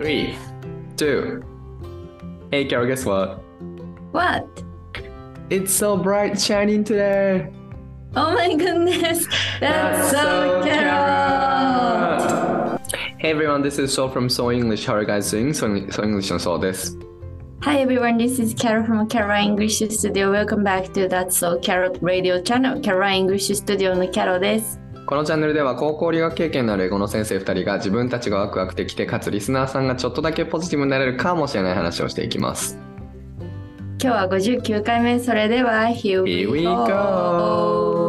Three, two. Hey, Carol, guess what? What? It's so bright shining today. Oh my goodness. That's, so Carol. Hey everyone, this is Shaw from So English. How are you guys doing? So, so English の Shaw です。 Hi everyone, this is Carol from Carol English Studio. Welcome back to That's So Carol Radio Channel. Carol English Studio の Carol です。 このチャンネルでは高校留学経験のある英語の先生2人が自分たちがワクワクできてかつリスナーさんがちょっとだけポジティブになれるかもしれない話をしていきます。今日は59回目。それでは Here we Here we go!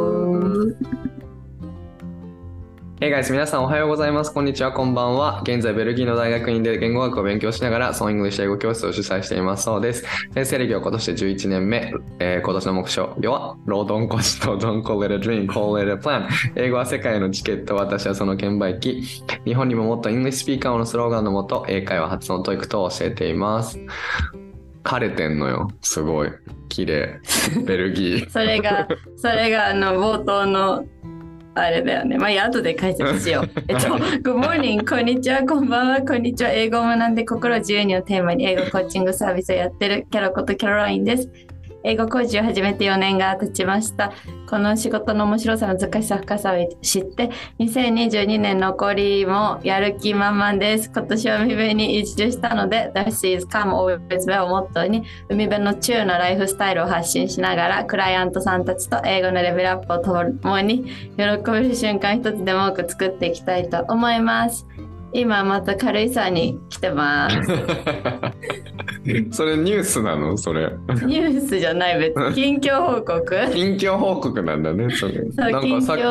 Hey guys, 皆さんおはようございます。こんにちは、こんばんは。現在、ベルギーの大学院で言語学を勉強しながら、ソン・ English 英語教室を主宰していますそうです。先生歴は今年で11年目。えー今年の目標は、ロードンコシと Don't call it a dream, call it a plan。英語は世界のチケット、私はその券売機。日本にももっとイングリッシュスピーカーのスローガンのもと、英会話発音トイックと教えています。枯れてんのよ。すごい。綺麗。ベルギー。それが、それがあの冒頭のあれだよね。まあいいや、後で解説しよう。えっと、Good morning, こんにちは、こんばんは、こんにちは。英語を学んで心を自由にをテーマに英語コーチングサービスをやってるキャロことキャロラインです。英語コーチを始めて4年が経ちました。この仕事の面白さの、難しさ、深さを知って、2022年残りもやる気満々です。今年は海辺に移住したので、This is come always well をモットーに、海辺の中なライフスタイルを発信しながら、クライアントさんたちと英語のレベルアップをともに、喜べる瞬間一つでも多く作っていきたいと思います。今また軽井沢に来てます。それニュースなの？それ。ニュースじゃない別に 近況報告近況報告なんだね、それ。なんかさっき、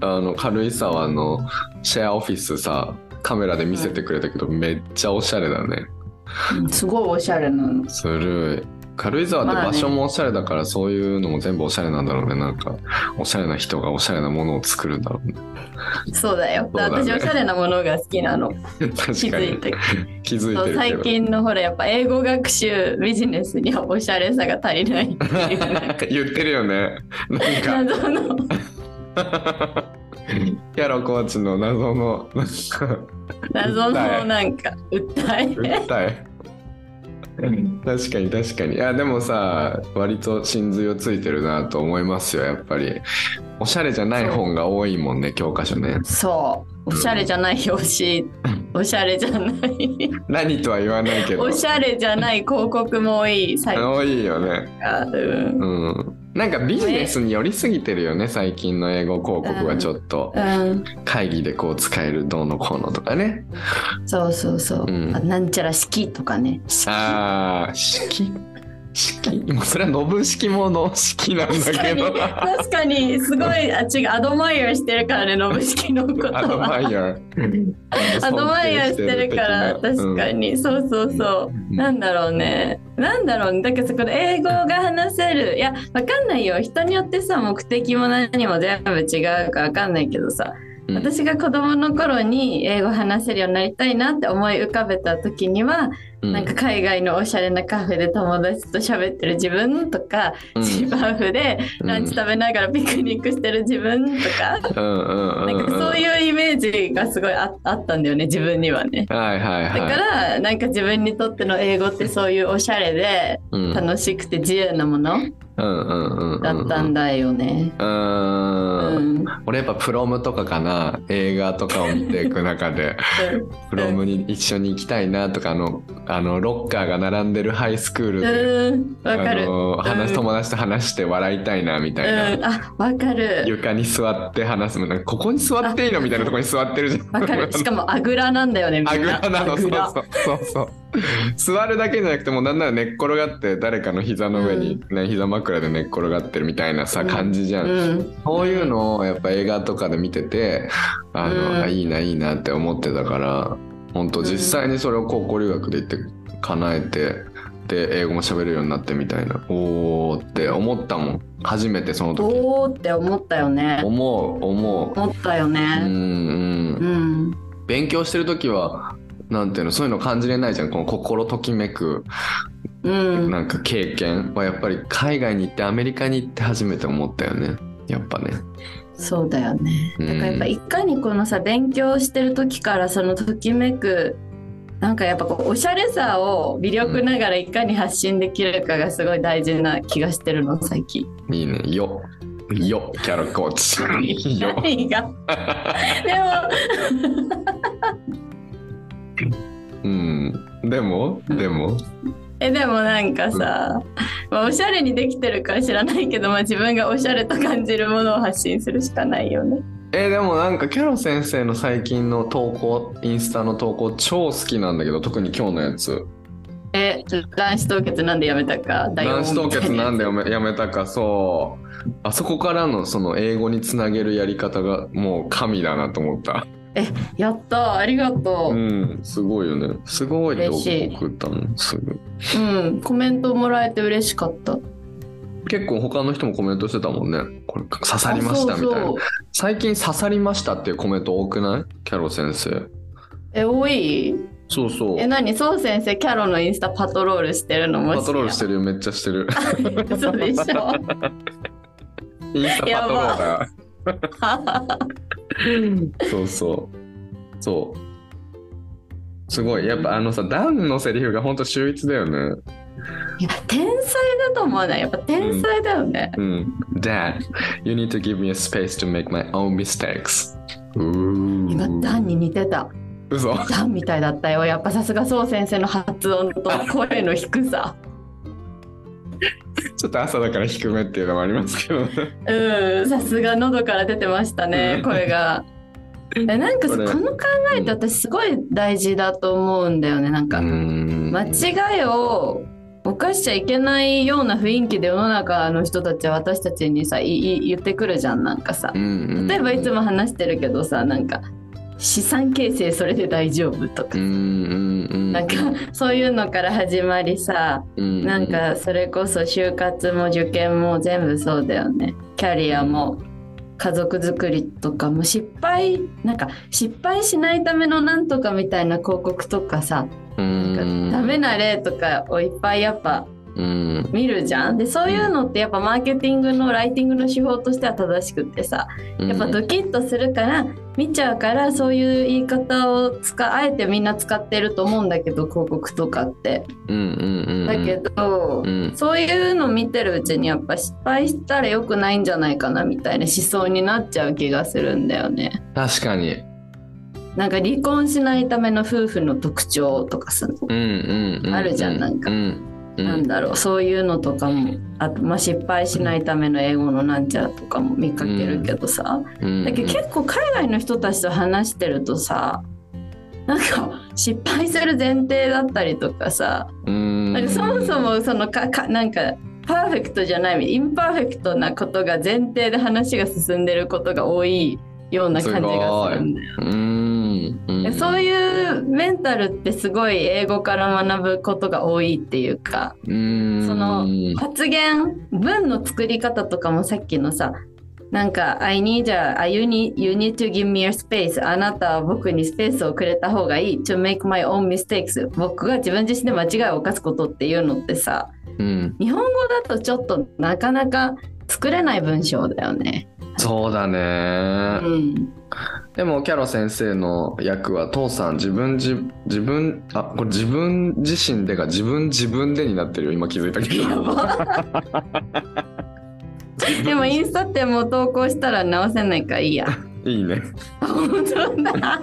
あの、軽井沢のシェアオフィスさ、カメラで見せてくれたけど、めっちゃおしゃれだね。すごいおしゃれなの。するい。軽井沢って場所もおしゃれだから、そういうのも全部おしゃれなんだろうね。なんか、おしゃれな人がおしゃれなものを作るんだろうね。そうだよ。ね私おしゃれなものが好きなの。気づい。て。気づいて。最近のほらやっぱ英語学習ビジネスにはおしゃれさが足りない 言ってるよね。なんか、謎の キャロコーチの謎の、謎のなんか 訴え。訴え。確かに確かに。いやでもさ割と真髄をついてるなと思いますよやっぱり。おしゃれじゃない本が多いもんね教科書ね。そう。おしゃれじゃない表紙、おしゃれじゃない。何とは言わないけど。おしゃれじゃない広告も多い最近。多いよね。は。うん。うんなんかビジネスに寄りすぎてるよね最近の英語広告がちょっと。うん、会議でこう使えるどうのこうのとかね。そうそうそう、うん。あなんちゃら式とかね。式。あー式式。もうそれはノブ式もの式なんだ確かにけど確かに。すごいあ違う。アドマイヤーしてるからねノブ式のことは。アドマイヤー。アドマイヤーしてるから確かに。に、そうそうそう、うん。なんだろうね。なんだろうね。だけどそこで英語が話せる。いやわかんないよ。人によってさ目的も何も全部違うかわかんないけどさ、うん。私が子供の頃に英語話せるようになりたいなって思い浮かべた時には、なんか海外のおしゃれなカフェで友達と喋ってる自分とか、うん。ジバフでランチ食べながらピクニックしてる自分とか、なんかそういうイメージがすごいああったんだよね自分にはね。はいはいはい。だからなんか自分にとっての英語ってそういうおしゃれでうん。楽しくて自由なものだったんだよね。うーうん。ん俺やっぱプロムとかかな。映画とかを見ていく中で。プロムに一緒に行きたいなとかあのあのロッカーが並んでるハイスクールで、うんわかる。あの話うん。友達と話して笑いたいなみたいな、うん、あわかる。床に座って話すなんかここに座っていいのみたいなところに座ってるじゃん。わかる。しかもあぐらなんだよねみんな。あぐらなの。そうそうそうそう。座るだけじゃなくてもうなんなら寝っ転がって誰かの膝の上に、ね膝枕で寝っ転がってるみたいなさうん。感じじゃん、うん。そういうのをやっぱ映画とかで見ててあの、うん。あいいないいなって思ってたから本当実際にそれを高校留学で行って叶えてで英語も喋れるようになってみたいな。おーって思ったもん。初めてその時。おーって思ったよね。思う思思ったよううんね。うん。うん。勉強してる時はなんていうのそういうの感じれないじゃん。この心ときめくうん。なんか経験はやっぱり海外に行ってアメリカに行って初めて思ったよね。やっぱねそうだよね。うんだからやっぱいかにこのさ勉強してる時からそのときめくなんかやっぱこうおしゃれさを魅力ながらいかに発信できるかがすごい大事な気がしてるの最近。いいね。よ。よ、キャロコーチ。よ。何が？でもうん。でも、でも？えでもなんかさ、まあ、おしゃれにできてるか知らないけど、まあ、自分がおしゃれと感じるものを発信するしかないよね。えーでもなんかキャロ先生の最近の投稿インスタの投稿超好きなんだけど特に今日のやつ。え卵子凍結なんでやめたか？卵子凍結なんでよやめやめたか？そう。あそこからのその英語につなげるやり方がもう神だなと思ったやったありがとう。う、んすごいよね。すごい動画送ったのすぐ。うん、コメントもらえて嬉しかった。結構他の人もコメントしてたもんね。これ刺さりましたみたいな。最近刺さりましたっていうコメント多くない？キャロ先生。え多い？そうそう。え何？そう先生キャロのインスタパトロールしてるのもパトロールしてるるよ。めっちゃしてる。そうでしょ。インスタパトローラー そうそう。そう。すごい。やっぱあのさ、ダンのセリフが本当秀逸だよね。いや天才だと思わないやっぱ天才だよね、うん。Dad, you need to give me a space to make my own mistakes. 今ダンに似てた嘘ダンみたいだったよやっぱさすがそう先生の発音と声の低さ ちょっと朝だから低めっていうのもありますけどね。うんさすが喉から出てましたねうん。声が。えなんかこの考えって私すごい大事だと思うんだよねなんか。ん。間違いを犯しちゃいけないような雰囲気で世の中の人たちは私たちにさいい言ってくるじゃんなんかさ。例えばいつも話してるけどさなんか資産形成それで大丈夫とか。なんかそういうのから始まりさうんなんかそれこそ就活も受験も全部そうだよね。キャリアも家族作りとかも失敗なんか失敗しないためのなんとかみたいな広告とかさうんダメな例とかをいっぱいやっぱうん見るじゃんでそういうのってやっぱマーケティングのライティングの手法としては正しくってさやっぱドキッとするから見ちゃうからそういう言い方を使あえてみんな使ってると思うんだけど広告とかって。だけど、うんそういうの見てるうちにやっぱ失敗したら良くないんじゃないかなみたいな思想になっちゃう気がするんだよね。確かに。なんか離婚しないための夫婦の特徴とかさ、うんうんうん。あるじゃんなんかうんうなんだろう。そういうのとかもあと、まあ、失敗しないための英語のなんちゃらとかも見かけるけどさ、うん。だけど結構海外の人たちと話してるとさなんか失敗する前提だったりとかさうん。なんかそもそもそのかかなんかパーフェクトじゃない imperfect なことが前提で話が進んでることが多いような感じがするんだよ。うんうん。そういうメンタルってすごい英語から学ぶことが多いっていうかうん。その発言文の作り方とかもさっきのさなんか「I need a you need, you need to give me your space」あなたは僕にスペースをくれた方がいい「to make my own mistakes」僕が自分自身で間違いを犯すことっていうのってさうん。日本語だとちょっとなかなか作れない文章だよね。そうだうね、ん、でもキャロ先生の役は父さん自分自自分あこれ自分自身でが自分自分でになってるよ。今気づいたけど。でもインスタってもう投稿したら直せないからいいや。いいね。本当だ。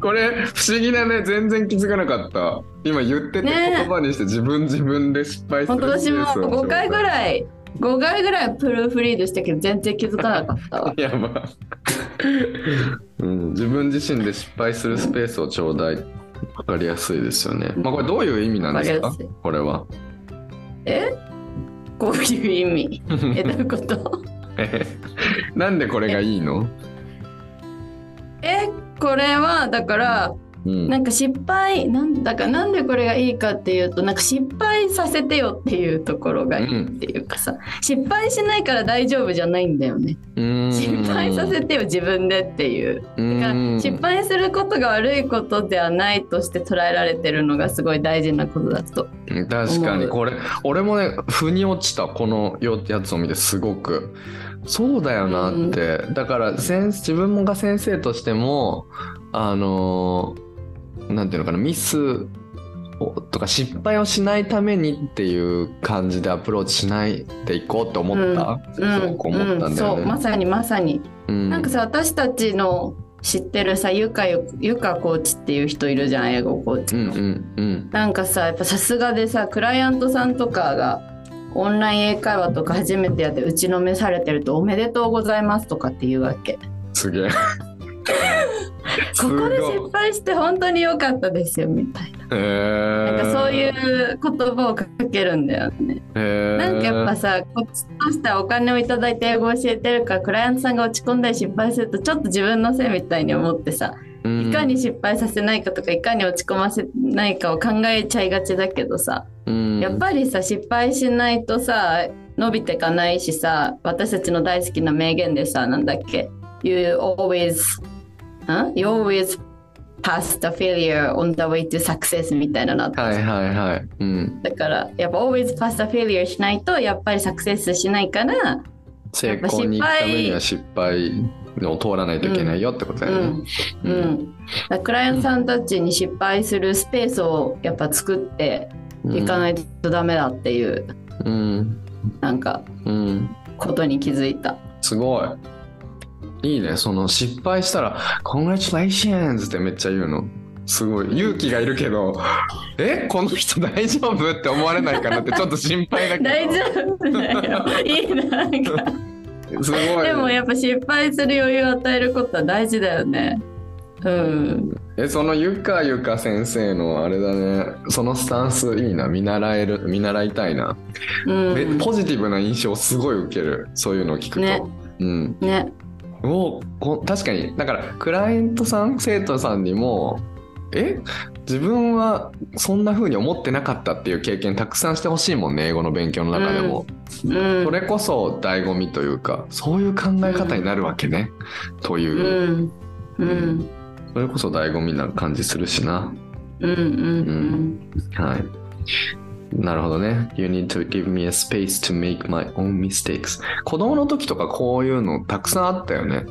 これ不思議だね。全然気づかなかった。今言っててね。言葉にして自分自分で失敗する本当私もケースを5回ぐらい5回ぐらいプルーフリードしたけど全然気づかなかったわ。やば、うん、自分自身で失敗するスペースをちょうだいわかりやすいですよね。まあこれどういう意味なんですか？これは。え？こういう意味？え、どういうこと？えなんでこれがいいの？え、これはだからうん。なんか失敗なんだかなんでこれがいいかっていうとなんか失敗させてよっていうところがいいっていうかさ、失敗しないから大丈夫じゃないんだよね。うん。失敗させてよ自分でっていう。うだからん。失敗することが悪いことではないとして捉えられてるのがすごい大事なことだと。確かに。これ俺もね腑に落ちたこのやつを見てすごく。そうだよなって、だから先自分が先生としてもあのーなんていうのかなミスをとか失敗をしないためにっていう感じでアプローチしないでいこうって思った、すごく思ったんだよね。そう。まさにまさに、うん。なんかさ私たちの知ってるさゆかゆゆかコーチっていう人いるじゃん英語コーチの、うんうんうん。なんかさやっぱさすがでさクライアントさんとかがオンライン英会話とか初めてやって打ちのめされてると「おめでとうございます」とかって言うわけ。すげえ。ここで失敗して本当に良かったですよみたいな。へなんかそういう。う言葉をかけるんだよね。へーなんかやっぱさこっちとしてはお金をいただいて英語を教えてるからクライアントさんが落ち込んだり失敗するとちょっと自分のせいみたいに思ってさいかに失敗させないかとかいかに落ち込ませないかを考えちゃいがちだけどさうん、やっぱりさ失敗しないとさ伸びてかないしさ私たちの大好きな名言でさなんだっけ？You always、huh? You always pass the failure on the way to success みたいなのはいはいはい。うん。だからやっぱ always pass the failure しないとやっぱりサクセスしないから成功に行くためには失敗を通らないといけないよってことだよね。うんうん、だからクライアントさんたちに失敗するスペースをやっぱ作っていかないとダメだっていう、うん。なんかうん。ことに気づいた。すごい。いいね。その失敗したら、Congratulations! ってめっちゃ言うの。すごい。勇気がいるけど、え？この人大丈夫って思われないかなってちょっと心配だけど。大丈夫だよ。いいなか。すごい。でもやっぱ失敗する余裕を与えることは大事だよね。うん。え、そのゆかゆか先生のあれだね。そのスタンスいいな。見習える、見習いたいな。うん。えポジティブな印象すごい受ける。そういうのを聞くと。ねうん。ね。おこ確かにだからクライアントさん生徒さんにもえ？自分はそんな風に思ってなかったっていう経験たくさんしてほしいもんね英語の勉強の中でも、うん。それこそ醍醐味というかそういう考え方になるわけね、というう、ん。うん。それこそ醍醐味な感じするしなうん。うん。はいなるほどね。You need to give me a space to make my own mistakes. 子供の時とかこういうのたくさんあったよね。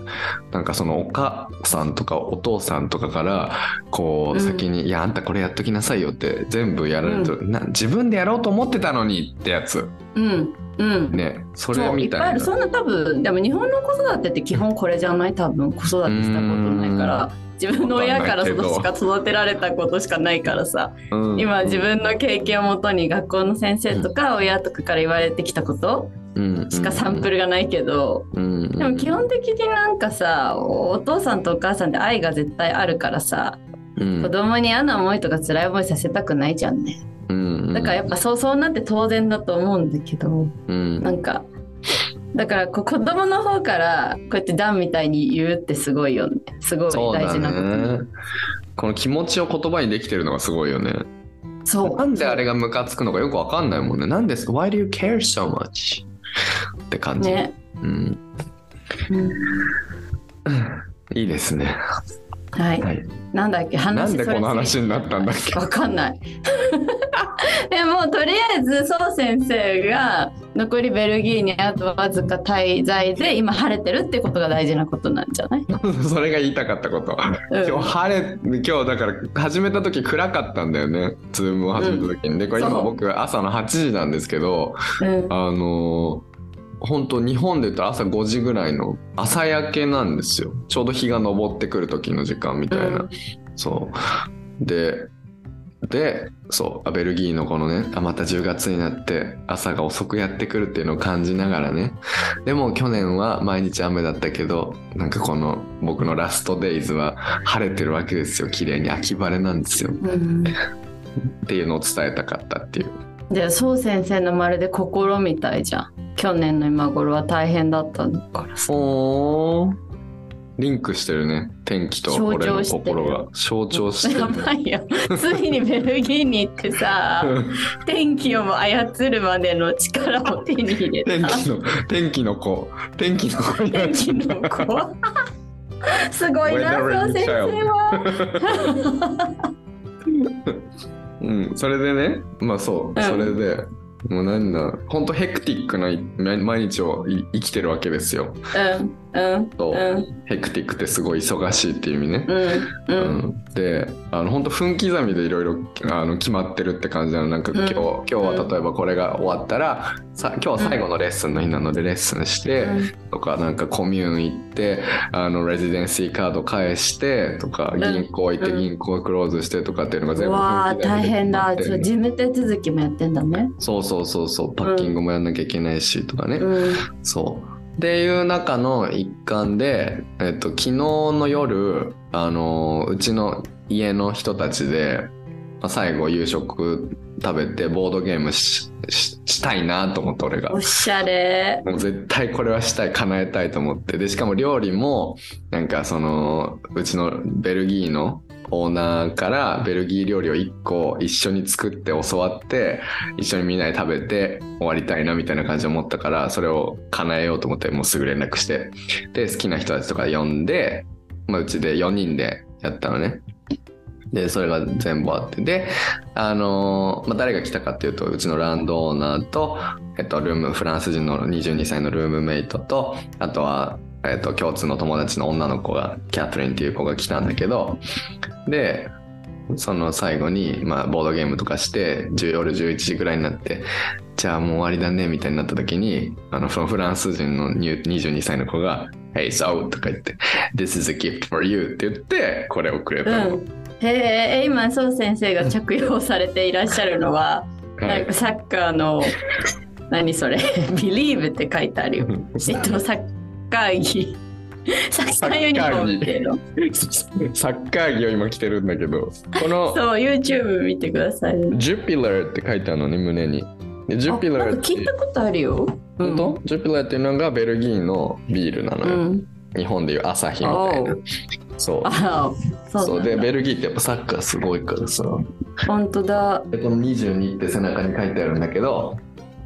なんかそのお母さんとかお父さんとかから、こううん先に、いや、あんたこれやっときなさいよって全部やられると、な自分でやろうと思ってたのにってやつ。うん。うん。ね。それみたいな。そんな多分でも日本の子育てって基本これじゃない？多分子育てしたことないから。自分の親からそのしか育てられたことしかないからさ。うん。今自分の経験をもとに学校の先生とか親とかから言われてきたことしかサンプルがないけど。うん。でも基本的になんかさおお父さんとお母さんって愛が絶対あるからさうん子供に嫌な思いとか辛い思いさせたくないじゃんねうんだからやっぱそうそうなって当然だと思うんだけどうんなんかだからこう子供の方からこうやってダンみたいに言うってすごいよねすごい大事なことね。この気持ちを言葉にできてるのがすごいよね。そうなんであれがムカつくのかよくわかんないもんね。なんです ?Why do you care so much? って感じ。ね、うん。うんいいですね。はい、はい。なんだっけ？なん話でこの話になったんだっけ？わかんない。でもとりあえずそう先生が残りベルギーにあとわずか滞在で今晴れてるってことが大事なことなんじゃない、それが言いたかったこと。うん。今日晴れ、今日だから始めた時暗かったんだよね。ズームを始めた時に。で、これ今僕朝の8時なんですけど、うん。あのー本当日本で言ったら朝5時ぐらいの朝焼けなんですよ。ちょうど日が昇ってくる時の時間みたいな。うんそう。で、で、そう、あベルギーのこのね、あ、また10月になって朝が遅くやってくるっていうのを感じながらね。でも去年は毎日雨だったけど、なんかこの僕のラストデイズは晴れてるわけですよ。綺麗に秋晴れなんですよ。うんっていうのを伝えたかったっていう。でそう先生のまるで心みたいじゃん。去年の今頃は大変だったからさ。おー。リンクしてるね。天気と俺の心が。象徴してやるばいよ。ついにベルギーに行ってさ 天気をも操るまでの力を手に入れた。天気の天気の子。天気の子天気の子。すごいなう先生は うん。それでねまあそう、うん。それでもう何だ本当ヘクティックない毎毎日をい生きてるわけですよ。うんそう。うん。ヘクティックってすごい忙しいっていう意味ね。うん。ううん。ん、であの本当分刻みでいろいろあの決まってるって感じなの。なんか今日,、うん。今日は例えばこれが終わったらさ今日は最後のレッスンの日なのでレッスンして、とかなんかコミューン行ってあのレジデンシーカード返してとかうん。銀行行ってうん。銀行クローズしてとかっていうのが全部うわあ大変だ。事務手続きもやってんだね。そうそうそうそう。パッキングもやんなきゃいけないしとかね、うん。そう。っていう中の一環で、えっと、昨日の夜、あの、うちの家の人たちで、まあ最後夕食食べてボードゲームしたいなと思って俺がお。しゃれもう絶対これはしたい、叶えたいと思って。で、しかも料理も、なんかその、うちのベルギーのオーナーからベルギー料理を1個一緒に作って教わって、一緒にみんなで食べて終わりたいなみたいな感じで思ったから、それを叶えようと思ってもうすぐ連絡して。で、好きな人たちとか呼んで、まあうちで4人でやったのね。で、それが全部あって。で、あのーまあ、誰が来たかっていうと、うちのランドオーナーと、えっと、ルーム、フランス人の22歳のルームメイトと、あとは、えっと、共通の友達の女の子が、キャトリンっていう子が来たんだけど、で、その最後に、まあ、ボードゲームとかして、10夜11時ぐらいになって、じゃあもう終わりだね、みたいになった時に、あの、フランス人のニュ22歳の子が、Hey, so! とか言って、This is a gift for you って言って、これをくれたの。うんへえ今そう先生が着用されていらっしゃるのは、はいなんかサッカーの何それ？Believe って書いてあるよ えっとサッカー着 サッカーユニフォームっていうのサッカー着を今着てるんだけど、このそう YouTube 見てください、Jupiler って書いてあるのね、胸に。であ Jupiler なんかって聞いたことあるよ本当、?Jupiler っていうのがベルギーのビールなのよ。うん日本でいう朝日みたいな。そう。あそうで、ベルギーってやっぱサッカーすごいからさ。本当だで、この22って背中に書いてあるんだけど、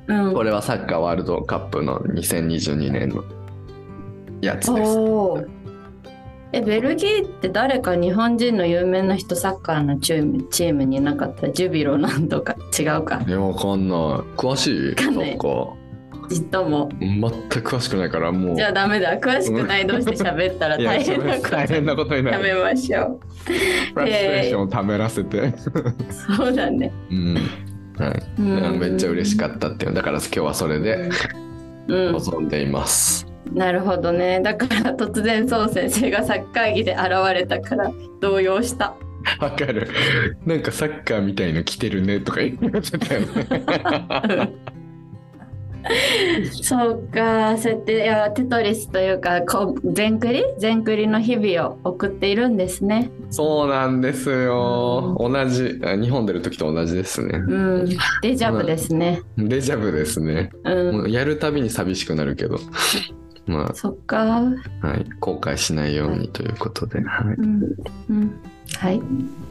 うんこれはサッカーワールドカップの2022年のやつです。えベルギーって誰か日本人の有名な人サッカーのチームチームにいなかった？ジュビロなんとか？違うかいや、わかんない。詳しい？サッカーちっとも全く詳しくないから、もう。じゃあダメだ詳しくない同士喋ったら大変なこと大変なことになやる。めましょフラストレーションをためらせて。うそうだねうん。はい。うんめっちゃ嬉しかったっていう。だから今日はそれでうん望んでいます。なるほどねだから突然そう先生がサッカー着で現れたから動揺したわかる。なんかサッカーみたいの着てるねとか言ってたよね。そうかそうやっていやテトリスというかこう全クリ？全クリの日々を送っているんですねそうなんですよ。同じ。あ日本出る時と同じですね。うんデジャブですねデジャブですね。うんやるたびに寂しくなるけど。まそっかあ、はい。後悔しないようにということで。はい。うんうんはい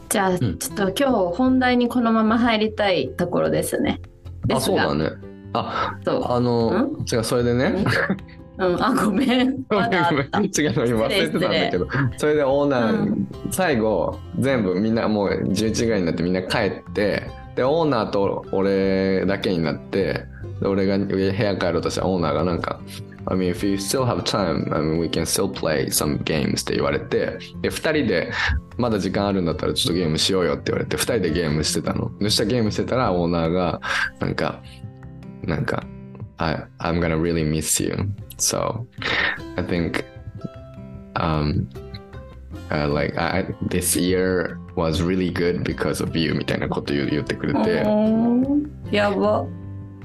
じゃあちょんっと今日本題にこのまま入りたいところですねであ、そうだね。あ、そうあの、違う、それでね。うん、あ、ごめん。ごめまだあんごめん。違うの今忘れてたんだけどそれでオーナー、う最後全部みんなもう11時ぐらいになってみんな帰ってでオーナーと俺だけになってで俺が部屋帰ろうとしたらオーナーがなんか I mean, if you still have time, I mean, we can still play some games って言われて、で、二人で、まだ時間あるんだったらちょっとゲームしようよって言われて、二人でゲームしてたの。そしたらゲームしてたら、オーナーが、なんか、なんか、I, I'm gonna really miss you. So, I think, um, uh, like, I, this year was really good because of you みたいなこと言う言ってくれて、おーやば。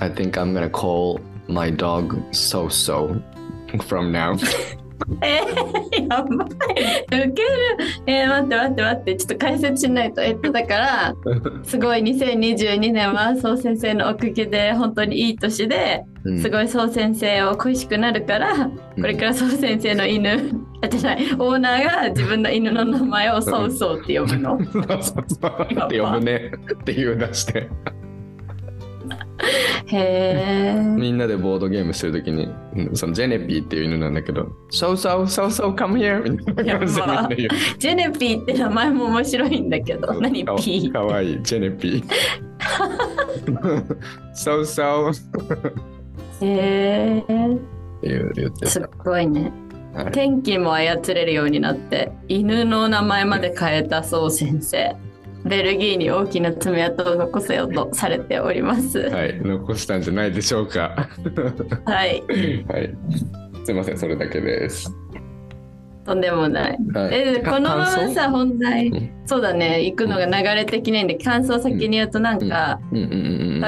I think I'm gonna call my dog So So from now. えー、やばい。ウケる。えー、待って待って待って。ちょっと解説しないと。えっと、だから、すごい2022年はそう先生のおかげで本当にいい年で、うんすごいそう先生を恋しくなるから、これからそう先生の犬、あ、じゃない、オーナーが自分の犬の名前をそうそうって呼ぶの。そうそうそうって呼ぶねって言う出して へー。みんなでボードゲームしてるときにうんそのジェネピーっていう犬なんだけど「So So So So come here」みたいな。感じでみんな言う。ジェネピーって名前も面白いんだけど、何ピー？かわいいジェネピー。So So っへー。ていう言ってすたごいね。はい。天気も操れるようになって犬の名前まで変えたそう先生ベルギーに大きな爪痕を残せようとされております。はい、残したんじゃないでしょうか。はい。はい。すいません、それだけです。とんでもない。はい、えこのままさ本う題ん。そうだね。行くのが流れ的ないん。で感想先に言うとなんか。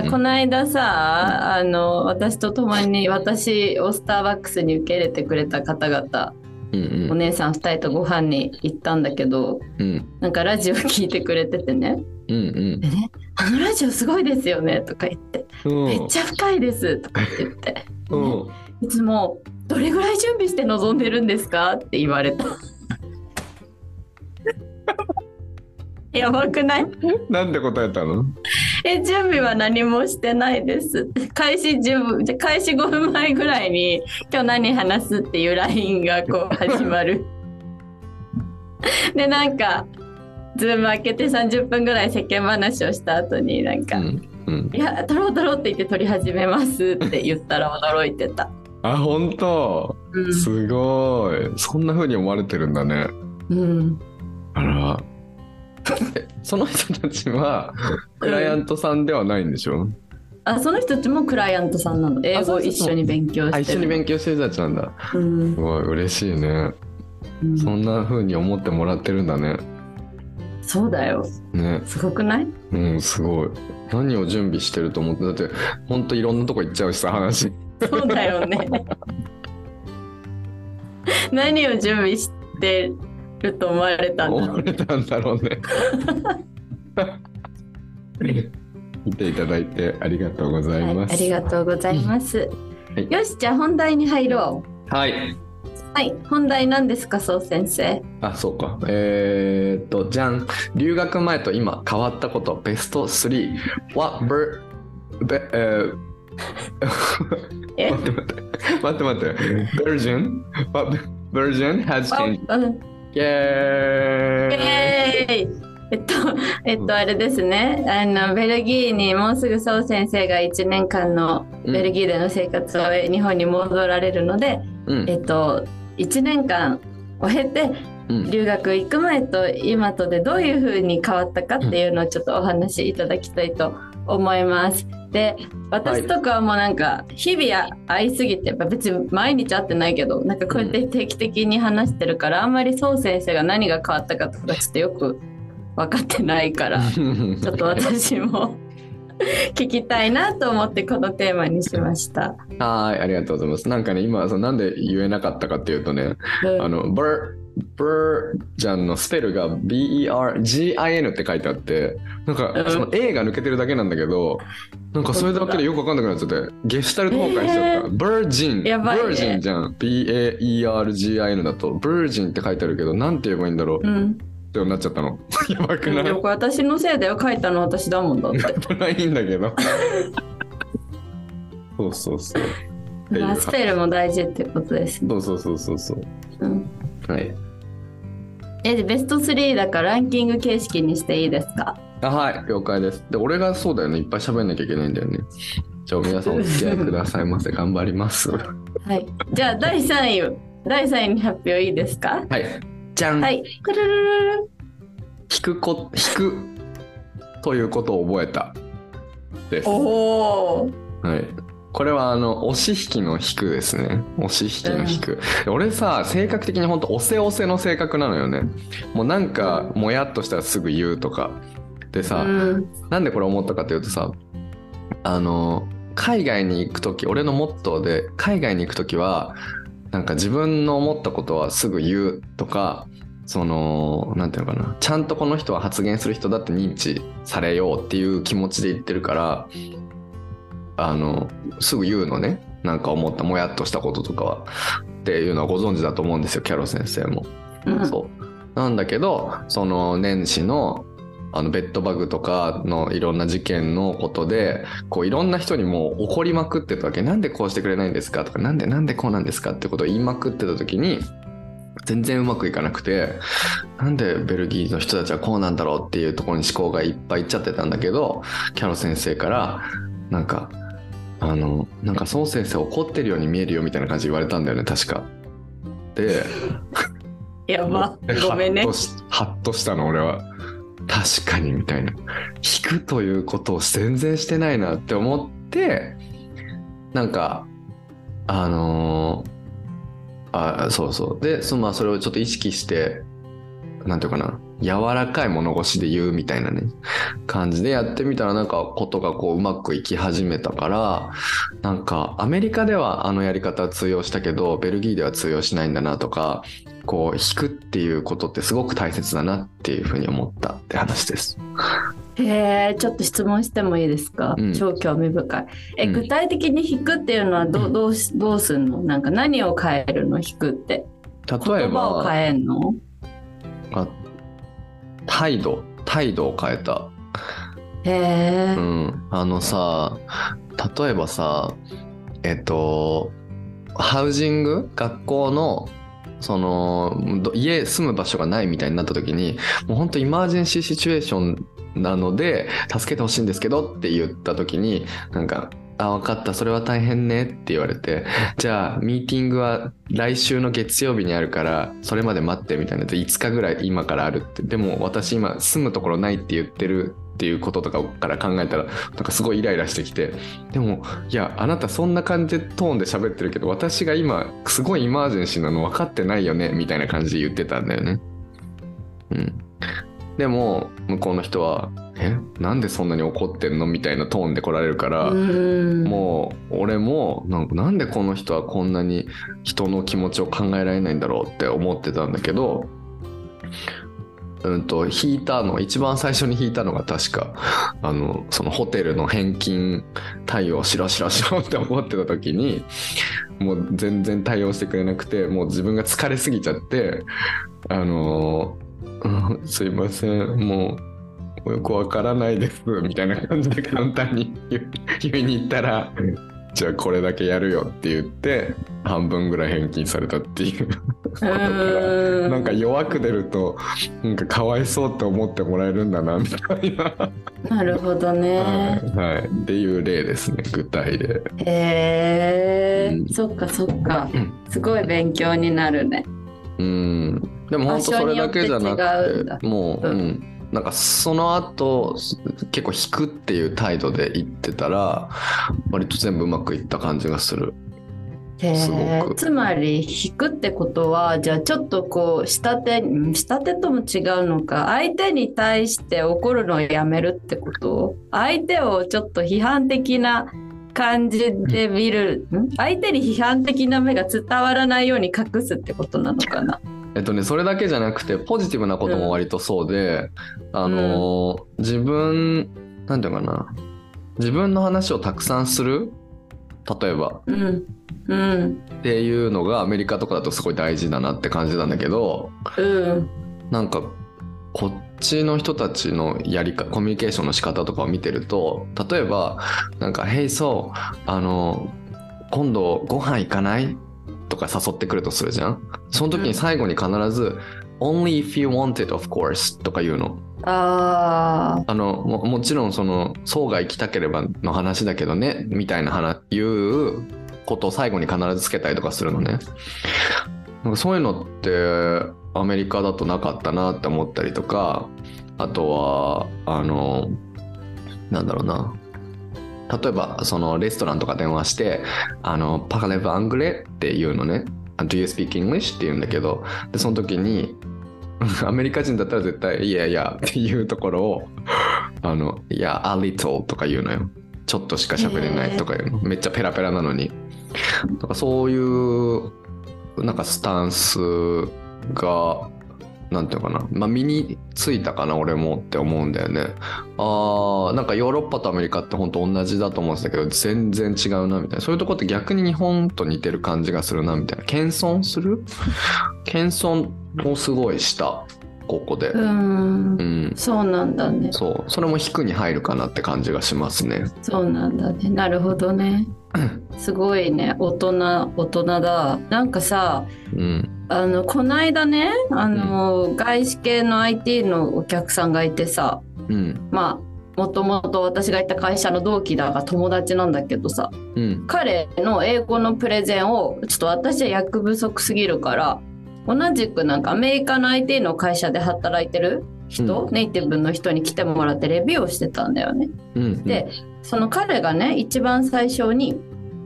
この間さあの私と共に私をスターバックスに受け入れてくれた方々うんお姉さん2人とご飯に行ったんだけどうん。うんなんかラジオ聞いてくれててね。うんうん。でね「あのラジオすごいですよね」とか言って「うん。めっちゃ深いです」とかって言って。うん。いつも「どれぐらい準備して臨んでるんですか?」って言われた。やばくない？なんて答えたの？え準備は何もしてないです開始10分じゃ開始5分前ぐらいに今日何話すっていう LINE がこう始まるでなんかズーム開けて30分ぐらい世間話をした後になんか「うんうん。いや撮ろう撮ろう」って言って撮り始めますって言ったら驚いてた、あ、本当？うんすごい。そんな風に思われてるんだね。うん、あら。えその人たちはクライアントさんではないんでしょ、あその人たちもクライアントさんなの英語一緒に勉強してる。あ一緒に勉強してる人たちなんだ。うん。すごい嬉しいね。うん。そんな風に思ってもらってるんだね。そうだよ。ね。すごくない？うんすごい。何を準備してると思って？だってほんといろんなとこ行っちゃうしさ話。そうだよね。何を準備してると思われたんだ思ろうね。われたんだろうね 見ていただいてありがとうございはい、ます、ありがとうございます。はいよし、じゃあ本題に入ろはい。う。はい、本題何ですか、そう先生。あ、そうか。えー、っと、じゃん。留学前と今変わったこと、ベスト3。What ver... べ、ええ？ー、待って待って。待って待って。Version? What version has あ changed? うん、イェーイ。イエーイ。えっと、えっと、あれですね。あの、ベルギーにもうすぐそう先生が1年間のベルギーでの生活を日本に戻られるので、うん。えっと、1年間を経て、うん。留学行く前と今とでどういう風に変わったかっていうのをちょっとお話しいただきたいと思います。で私とかはもうなんか日々会いすぎてやっぱ別に毎日会ってないけどなんかこうやって定期的に話してるからあんまりそう先生が何が変わったかとかちょっとよく分かってないから ちょっと私も 聞きたいなと思ってこのテーマにしました。はい、ありがとうございます。なんかね、今、そのなんで言えなかったかっていうとね、うんあの、ブー、ブージャンのスペルが B-E-R-G-I-N って書いてあって、なんかうんその A が抜けてるだけなんだけど、なんかそれだけでよくわかんなくなっちゃって、ゲシュタルト崩壊しちゃった。えブージン、ねージンじゃん。B-A-E-R-G-I-N だと、ブージンって書いてあるけど、なんて言えばいいんだろううん、ってなっちゃったの。やばくない？私のせいだよ書いたの私だもんだって。危ないんだけど。そうそうそうまあスペルも大事ってことですね。そうそうそうそうそう。うん、はい。えでベスト3だからランキング形式にしていいですか？あはい、了解です。で、俺がそうだよね。いっぱい喋んなきゃいけないんだよね。じゃあ、皆さんお付き合いくださいませ。頑張ります。は はい。じゃあ第3位を第3位に発表いいですか？い。じゃん。はい。くるるるる引くこ、引くということを覚えた。です。おお。はい。これはあの押し引きの引くですね。押し引きの引く。俺さ、性格的に本当押せ押せの性格なのよね。もうなんか、もやっとしたらすぐ言うとか。でさ、うんなんでこれ思ったかというとさあの海外に行く時俺のモットーで海外に行く時はなんか自分の思ったことはすぐ言うとかそのなんていうのかなちゃんとこの人は発言する人だって認知されようっていう気持ちで言ってるからあのすぐ言うのね。なんか思ったもやっとしたこととかは。っていうのはご存知だと思うんですよキャロ先生も。うん。そう。なんだけどその年始のあのベッドバグとかのいろんな事件のことでこういろんな人にもう怒りまくってたわけ。なんでこうしてくれないんですか？とかなんでなんでこうなんですか？ってことを言いまくってた時に全然うまくいかなくてなんでベルギーの人たちはこうなんだろうっていうところに思考がいっぱいいっちゃってたんだけどキャロ先生からなんかあのなんか孫先生怒ってるように見えるよみたいな感じで言われたんだよね確か。て やばでごめんね。ハッとしたの俺は。確かにみたいな。弾くということを全然してないなって思ってなんかあのーあそうそう。でそのまあそれをちょっと意識してなんていうかな柔らかい物腰で言うみたいなね感じでやってみたらなんかことがこううまくいき始めたからなんかアメリカではあのやり方は通用したけどベルギーでは通用しないんだなとかこう弾くっていうことってすごく大切だなっていうふうに思ったって話です。へえちょっと質問してもいいですか、うん。超興味深い。え、うん。具体的に弾くっていうのはどうどうしどうすんの？なんか何を変えるの？弾くって。例え言葉をば変えんの？あ態度態度を変えた。へえう、ん、あのさ例えばさえっとハウジング？学校のそのど家住む場所がないみたいになった時にもう本当イマージェンシーシチュエーションなので助けてほしいんですけどって言った時になんか「あ分かった。それは大変ね」って言われて「じゃあミーティングは来週の月曜日にあるからそれまで待って」みたいな。で5日ぐらい今からあるって。でも私今住むところないって言ってるっていうこととかから考えたらなんかすごいイライラしてきて。でもいやあなたそんな感じでトーンで喋ってるけど私が今すごいイマージェンシーなの分かってないよねみたいな感じで言ってたんだよね。うん、でも向こうの人は「えなんでそんなに怒ってんの?」みたいなトーンで来られるから。うんもう俺もなんかなんでこの人はこんなに人の気持ちを考えられないんだろうって思ってたんだけどうんと引いたの一番最初に引いたのが確かあのそのホテルの返金対応しろしろしろって思ってた時にもう全然対応してくれなくてもう自分が疲れすぎちゃってあのうんすいませんもうよくわからないですみたいな感じで簡単に 言いに行ったら、じゃあこれだけやるよって言って半分ぐらい返金されたっていう。うん。なんか弱く出るとなんかかわいそうって思ってもらえるんだなみたいな、なるほどね。はい。はい、っていう例ですね具体で。へえ、うん。そっかそっか。うん。すごい勉強になるね。うん。でも本当それだけじゃなくてもう、ううんん、なんかその後結構引くっていう態度で言ってたら割と全部うまくいった感じがする。へすつまり引くってことはじゃあちょっとこう下手ん下手とも違うのか相手に対して怒るのをやめるってこと？相手をちょっと批判的な感じで見る、ん？相手に批判的な目が伝わらないように隠すってことなのかな？えっとね、それだけじゃなくてポジティブなことも割とそうで、あのー自分なんていうのかな。自分の話をたくさんする例えば。うんうんっていうのがアメリカとかだとすごい大事だなって感じなんだけどうんなんかこっちの人たちのやりかコミュニケーションの仕方とかを見てると例えばなんか「Hey そうあの今度ご飯行かない?」とか誘ってくるとするじゃん？その時に最後に必ず「Only if you want it of course」とか言うの。ああのももちろんその「そうが行きたければ」の話だけどねみたいな話言うことを最後に必ずつけたりとかするのね。なんかそういうのってアメリカだとなかったなって思ったりとかあとはあのなんだろうな例えばそのレストランとか電話して「あのパカレブアングレ」って言うのね「Do you speak English?」って言うんだけど。でその時に アメリカ人だったら絶対「いやいや」っていうところを「あのいや a little」とか言うのよ。ちょっとしか喋れないとか言うの。めっちゃペラペラなのに。なんかそういうなんかスタンスがなんていうのかな、まあ、身についたかな俺もって思うんだよね。あーなんかヨーロッパとアメリカって本当同じだと思ってたけど全然違うなみたいな。そういうとこって逆に日本と似てる感じがするなみたいな。謙遜する？謙遜をすごいしたここで。ーうん。うん。そうなんだね。そう。それも引くに入るかなって感じがしますね。そうなんだね。なるほどね。すごいね。大人大人だ。なんかさうんあのこの間ねあの、外資系の IT のお客さんがいてさうん。まあもともと私がいた会社の同期だが友達なんだけどさうん。彼の英語のプレゼンをちょっと私は役不足すぎるから同じくなんかアメリカの IT の会社で働いてる人、うネイティブの人に来てもらってレビューをしてたんだよね。うん。で、その彼がね、一番最初に、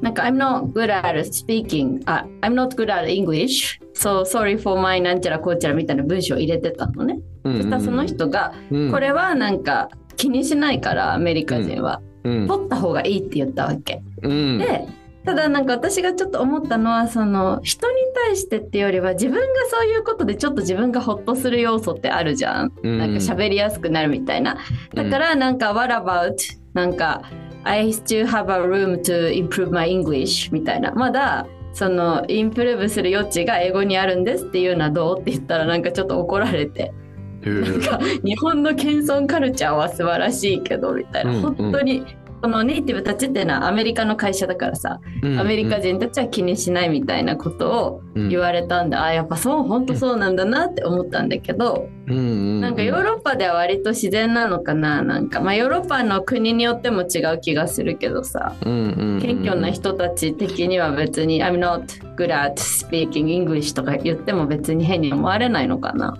なんか、I'm not good at speaking, あ、I'm not good at English, so sorry for my なんちゃらこうちゃらみたいな文章を入れてたのね。うんそしたらその人が、うんこれはなんか気にしないから、アメリカ人は。うん取った方がいいって言ったわけ。うんで、ただなんか私がちょっと思ったのはその人に対してっていうよりは自分がそういうことでちょっと自分がホッとする要素ってあるじゃん。うんなんか喋りやすくなるみたいな。だからなんか、What about なんか I still have a room to improve my English みたいな。まだそのインプルーブする余地が英語にあるんですっていうのはどうって言ったらなんかちょっと怒られて。なんか日本の謙遜カルチャーは素晴らしいけどみたいな、うんうん本当にこのネイティブたちっていうのはアメリカの会社だからさ、うんアメリカ人たちは気にしないみたいなことをうん。言われたんで、あやっぱそう本当そうなんだなって思ったんだけど、うんうんなんかヨーロッパでは割と自然なのかななんか。まあヨーロッパの国によっても違う気がするけどさうんうんうん。謙虚な人たち的には別に「I'm not good at speaking English」とか言っても別に変に思われないのかな。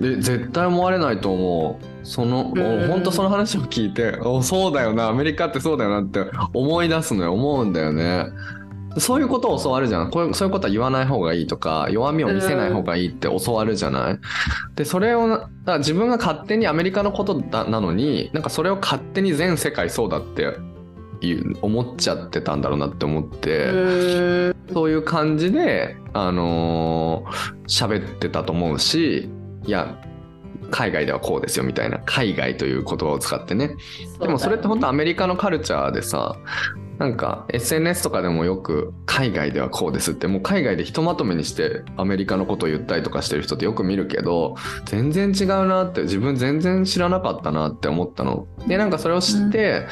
で絶対思われないと思うそのうん本当その話を聞いておそうだよなアメリカってそうだよなって思い出すのよ思うんだよね。そういうことを教わるじゃん。こういうそういうことは言わない方がいいとか弱みを見せない方がいいって教わるじゃない？でそれを自分が勝手にアメリカのことだなのになんかそれを勝手に全世界そうだっていう思っちゃってたんだろうなって思って、そういう感じで、あのー喋ってたと思うし、いや、海外ではこうですよみたいな、海外という言葉を使ってね。でもそれって本当アメリカのカルチャーでさ、なんか SNS とかでもよく海外ではこうですってもう海外でひとまとめにしてアメリカのことを言ったりとかしてる人ってよく見るけど全然違うなって自分全然知らなかったなって思ったの。でなんかそれを知って、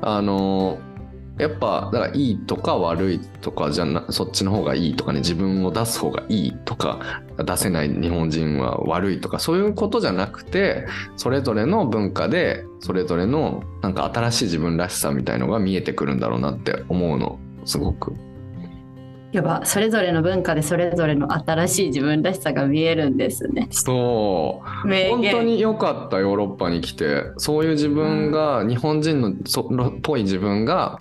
あのやっぱだからいいとか悪いとかじゃなそっちの方がいいとかね自分を出す方がいいとか出せない日本人は悪いとかそういうことじゃなくてそれぞれの文化でそれぞれのなんか新しい自分らしさみたいのが見えてくるんだろうなって思うのすごく。やっぱそれぞれの文化でそれぞれの新しい自分らしさが見えるんですね。そう本当に良かったヨーロッパに来てそういう自分が、日本人のそっぽい自分が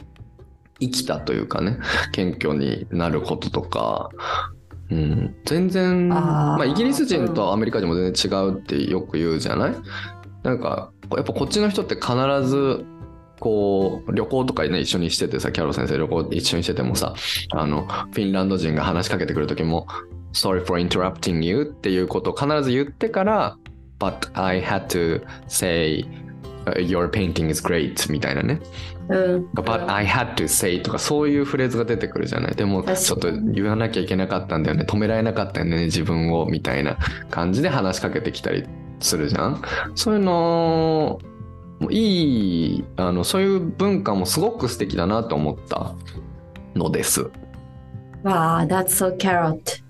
生きたというかね謙虚になることとか、うん、全然まあ、イギリス人とアメリカ人も全然違うってよく言うじゃない？なんかやっぱこっちの人って必ずこう旅行とかね一緒にしててさキャロ先生旅行一緒にしててもさあのフィンランド人が話しかけてくる時も「Sorry for interrupting you」っていうことを必ず言ってから「But I had to say your painting is great」みたいなねうん。But I had to say とかそういうフレーズが出てくるじゃないでもちょっと言わなきゃいけなかったんだよね止められなかったよね自分をみたいな感じで話しかけてきたりするじゃんそういうのもいいあのそういう文化もすごく素敵だなと思ったのですわあ、That's so carrot.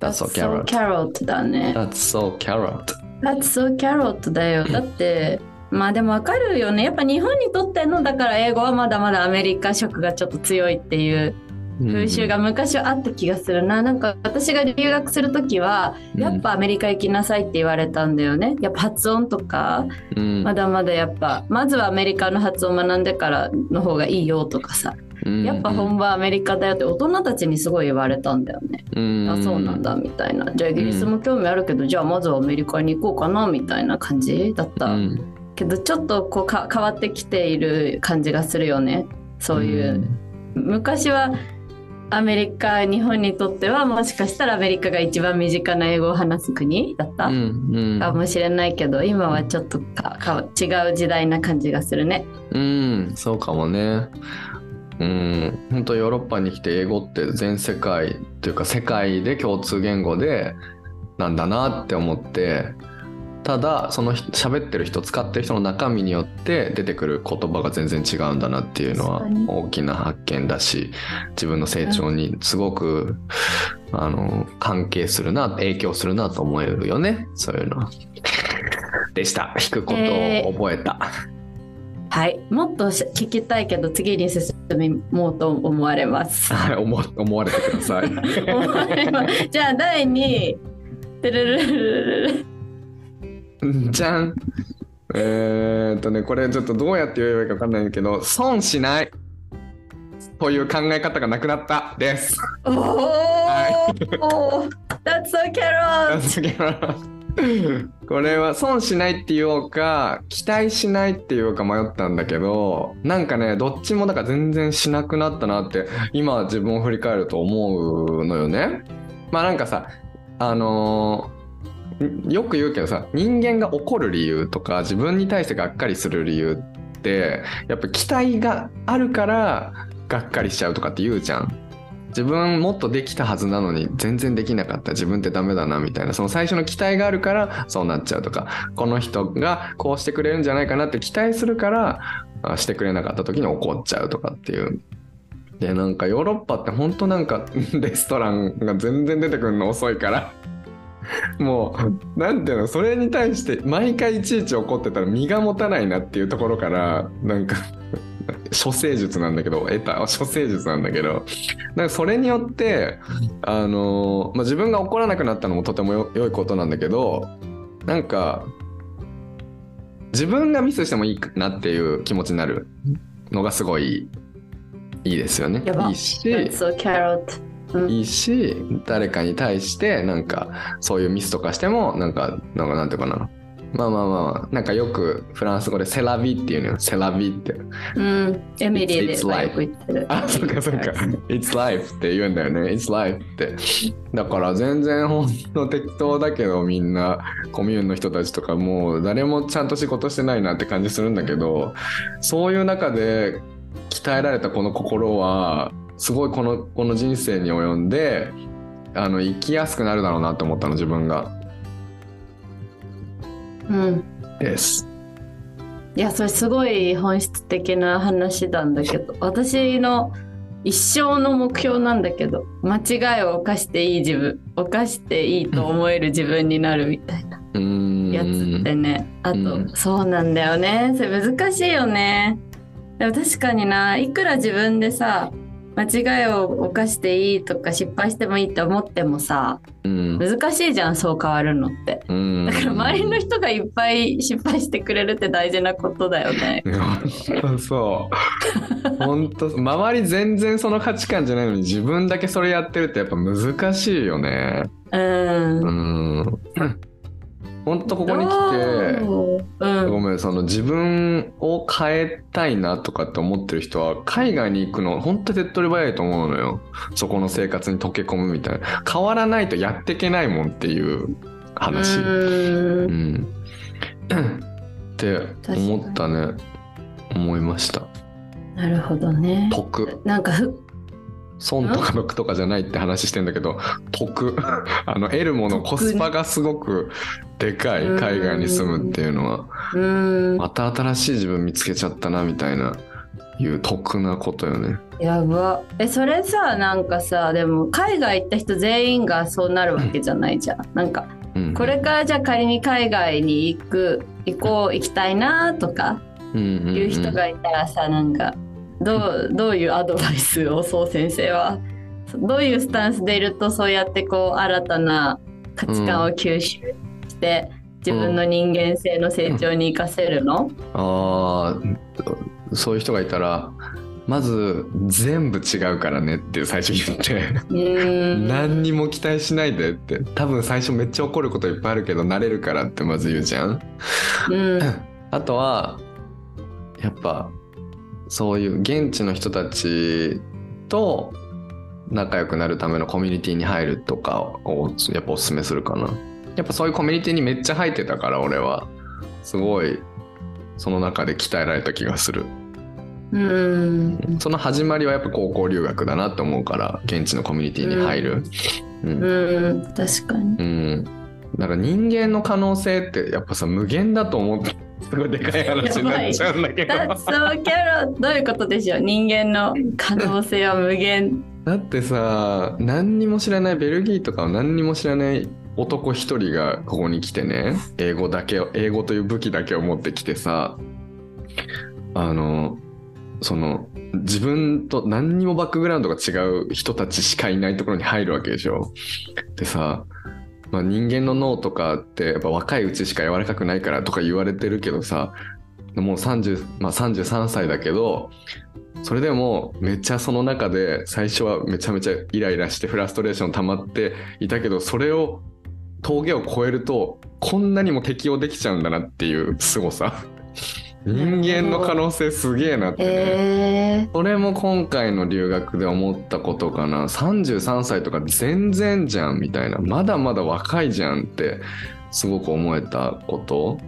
That's so carrot carrot だね。That's so carrot That's so carrot だよ。だって、まあでもわかるよね。やっぱ日本にとっての、だから英語はまだまだアメリカ色がちょっと強いっていう風習が昔はあった気がするな。なんか私が留学するときは、やっぱアメリカ行きなさいって言われたんだよね。やっぱ発音とか、うんまだまだやっぱ、まずはアメリカの発音を学んでからの方がいいよとかさ。うんやっぱ本場アメリカだよって大人たちにすごい言われたんだよね。うんあそうなんだみたいな。じゃあイギリスも興味あるけど、じゃあまずはアメリカに行こうかなみたいな感じだった。うんけどちょっとこうか変わってきている感じがするよね。そういう。昔はアメリカ日本にとってはもしかしたらアメリカが一番身近な英語を話す国だった、うんうんかもしれないけど今はちょっとかか違う時代な感じがするね。うん、そうかもね。うん、本当ヨーロッパに来て英語って全世界というか世界で共通言語でなんだなって思ってただその人喋ってる人使ってる人の中身によって出てくる言葉が全然違うんだなっていうのは大きな発見だし自分の成長にすごく、あの関係するな影響するなと思えるよねそういうのは。でした。引くことを覚えた。はい、もっとし聞きたいけど次に進もうと思われます。はい思思われてください じゃあ第2位。じゃんえー、っとねこれちょっとどうやって言えばいいか分かんないんだけど損しないという考え方がなくなったです。おお、That's so carrot! これは損しないって言おうか期待しないって言おうか迷ったんだけどなんかねどっちもだから全然しなくなったなって今自分を振り返ると思うのよね。まあなんかさあのーよく言うけどさ人間が怒る理由とか自分に対してがっかりする理由ってやっぱ期待があるからがっかりしちゃうとかって言うじゃん。自分もっとできたはずなのに全然できなかった自分ってダメだなみたいなその最初の期待があるからそうなっちゃうとかこの人がこうしてくれるんじゃないかなって期待するからしてくれなかった時に怒っちゃうとかっていう。でなんかヨーロッパって本当なんか レストランが全然出てくるの遅いから もうなんていうのそれに対して毎回いちいち怒ってたら身が持たないなっていうところからなんか 処世術なんだけど得た処世術なんだけどなんかそれによってあの、まあ、自分が怒らなくなったのもとてもよ良いことなんだけどなんか自分がミスしてもいいなっていう気持ちになるのがすごいいいですよね。やば。いいし That's so carrot. うん。いいし誰かに対してなんかそういうミスとかしてもなんかなんかなんていうかな。まあまあまあなんかよくフランス語でセラビっていうのよ。セラビって。うん、エミリー It's ではよく言ってる。あそっかそっか。It's life って言うんだよね。It's life って。だから全然ほんと適当だけどみんなコミューンの人たちとかもう誰もちゃんと仕事してないなって感じするんだけどそういう中で鍛えられたこの心はすごいこのこの人生に及んであの生きやすくなるだろうなと思ったの自分がうん。です。いや、それすごい本質的な話なんだけど、私の一生の目標なんだけど、間違いを犯していい自分、犯していいと思える自分になるみたいなやつってね。あと、うんそうなんだよね。それ難しいよね。でも確かにな、いくら自分でさ、間違いを犯していいとか失敗してもいいって思ってもさ、うん難しいじゃん、そう変わるのって。うんだから周りの人がいっぱい失敗してくれるって大事なことだよね。そう本当周り全然その価値観じゃないのに自分だけそれやってるってやっぱ難しいよねうん。うん本当ここに来てうん。ごめんその自分を変えたいなとかって思ってる人は海外に行くの本当手っ取り早いと思うのよ。そこの生活に溶け込むみたいな。変わらないとやっていけないもんっていう話。うん。うん。って思ったね。思いました。なるほどね。得。なんかふ損とか得とかじゃないって話してんだけど得。あの得るものコスパがすごくでかいうん。海外に住むっていうのは。うん。また新しい自分見つけちゃったなみたいないう得なことよね。やば。えそれさなんかさでも海外行った人全員がそうなるわけじゃないじゃん。なんかうん。これからじゃあ仮に海外に行く行こう行きたいなとかいう人がいたらさなんかどうどういうアドバイスをそう先生は？どういうスタンスでいるとそうやってこう新たな価値観を吸収して自分の人間性の成長に生かせるの、ああそういう人がいたらまず全部違うからねって最初言って。何にも期待しないでって。多分最初めっちゃ怒ることいっぱいあるけど慣れるからってまず言うじゃん。うん。あとはやっぱそういう現地の人たちと仲良くなるためのコミュニティに入るとかをやっぱおすすめするかなやっぱそういうコミュニティにめっちゃ入ってたから俺は。すごいその中で鍛えられた気がする。うん。その始まりはやっぱ高校留学だなって思うから現地のコミュニティに入る。うん。うん。確かに。うん。だから人間の可能性ってやっぱさ無限だと思ってすごいでかい話になっちゃうんだけど。どういうことでしょう？人間の可能性は無限。だってさ何にも知らないベルギーとかを何にも知らない男一人がここに来てね英語だけを英語という武器だけを持ってきてさあのその自分と何にもバックグラウンドが違う人たちしかいないところに入るわけでしょ。でさ、まあ、人間の脳とかってやっぱ若いうちしか柔らかくないからとか言われてるけどさもう30、まあ、33歳だけどそれでもめっちゃその中で最初はめちゃめちゃイライラしてフラストレーション溜まっていたけどそれを峠を越えるとこんなにも適応できちゃうんだなっていう凄さ。人間の可能性すげえなってね、えそれも今回の留学で思ったことかな。33歳とか全然じゃんみたいな。まだまだ若いじゃんってすごく思えたこと。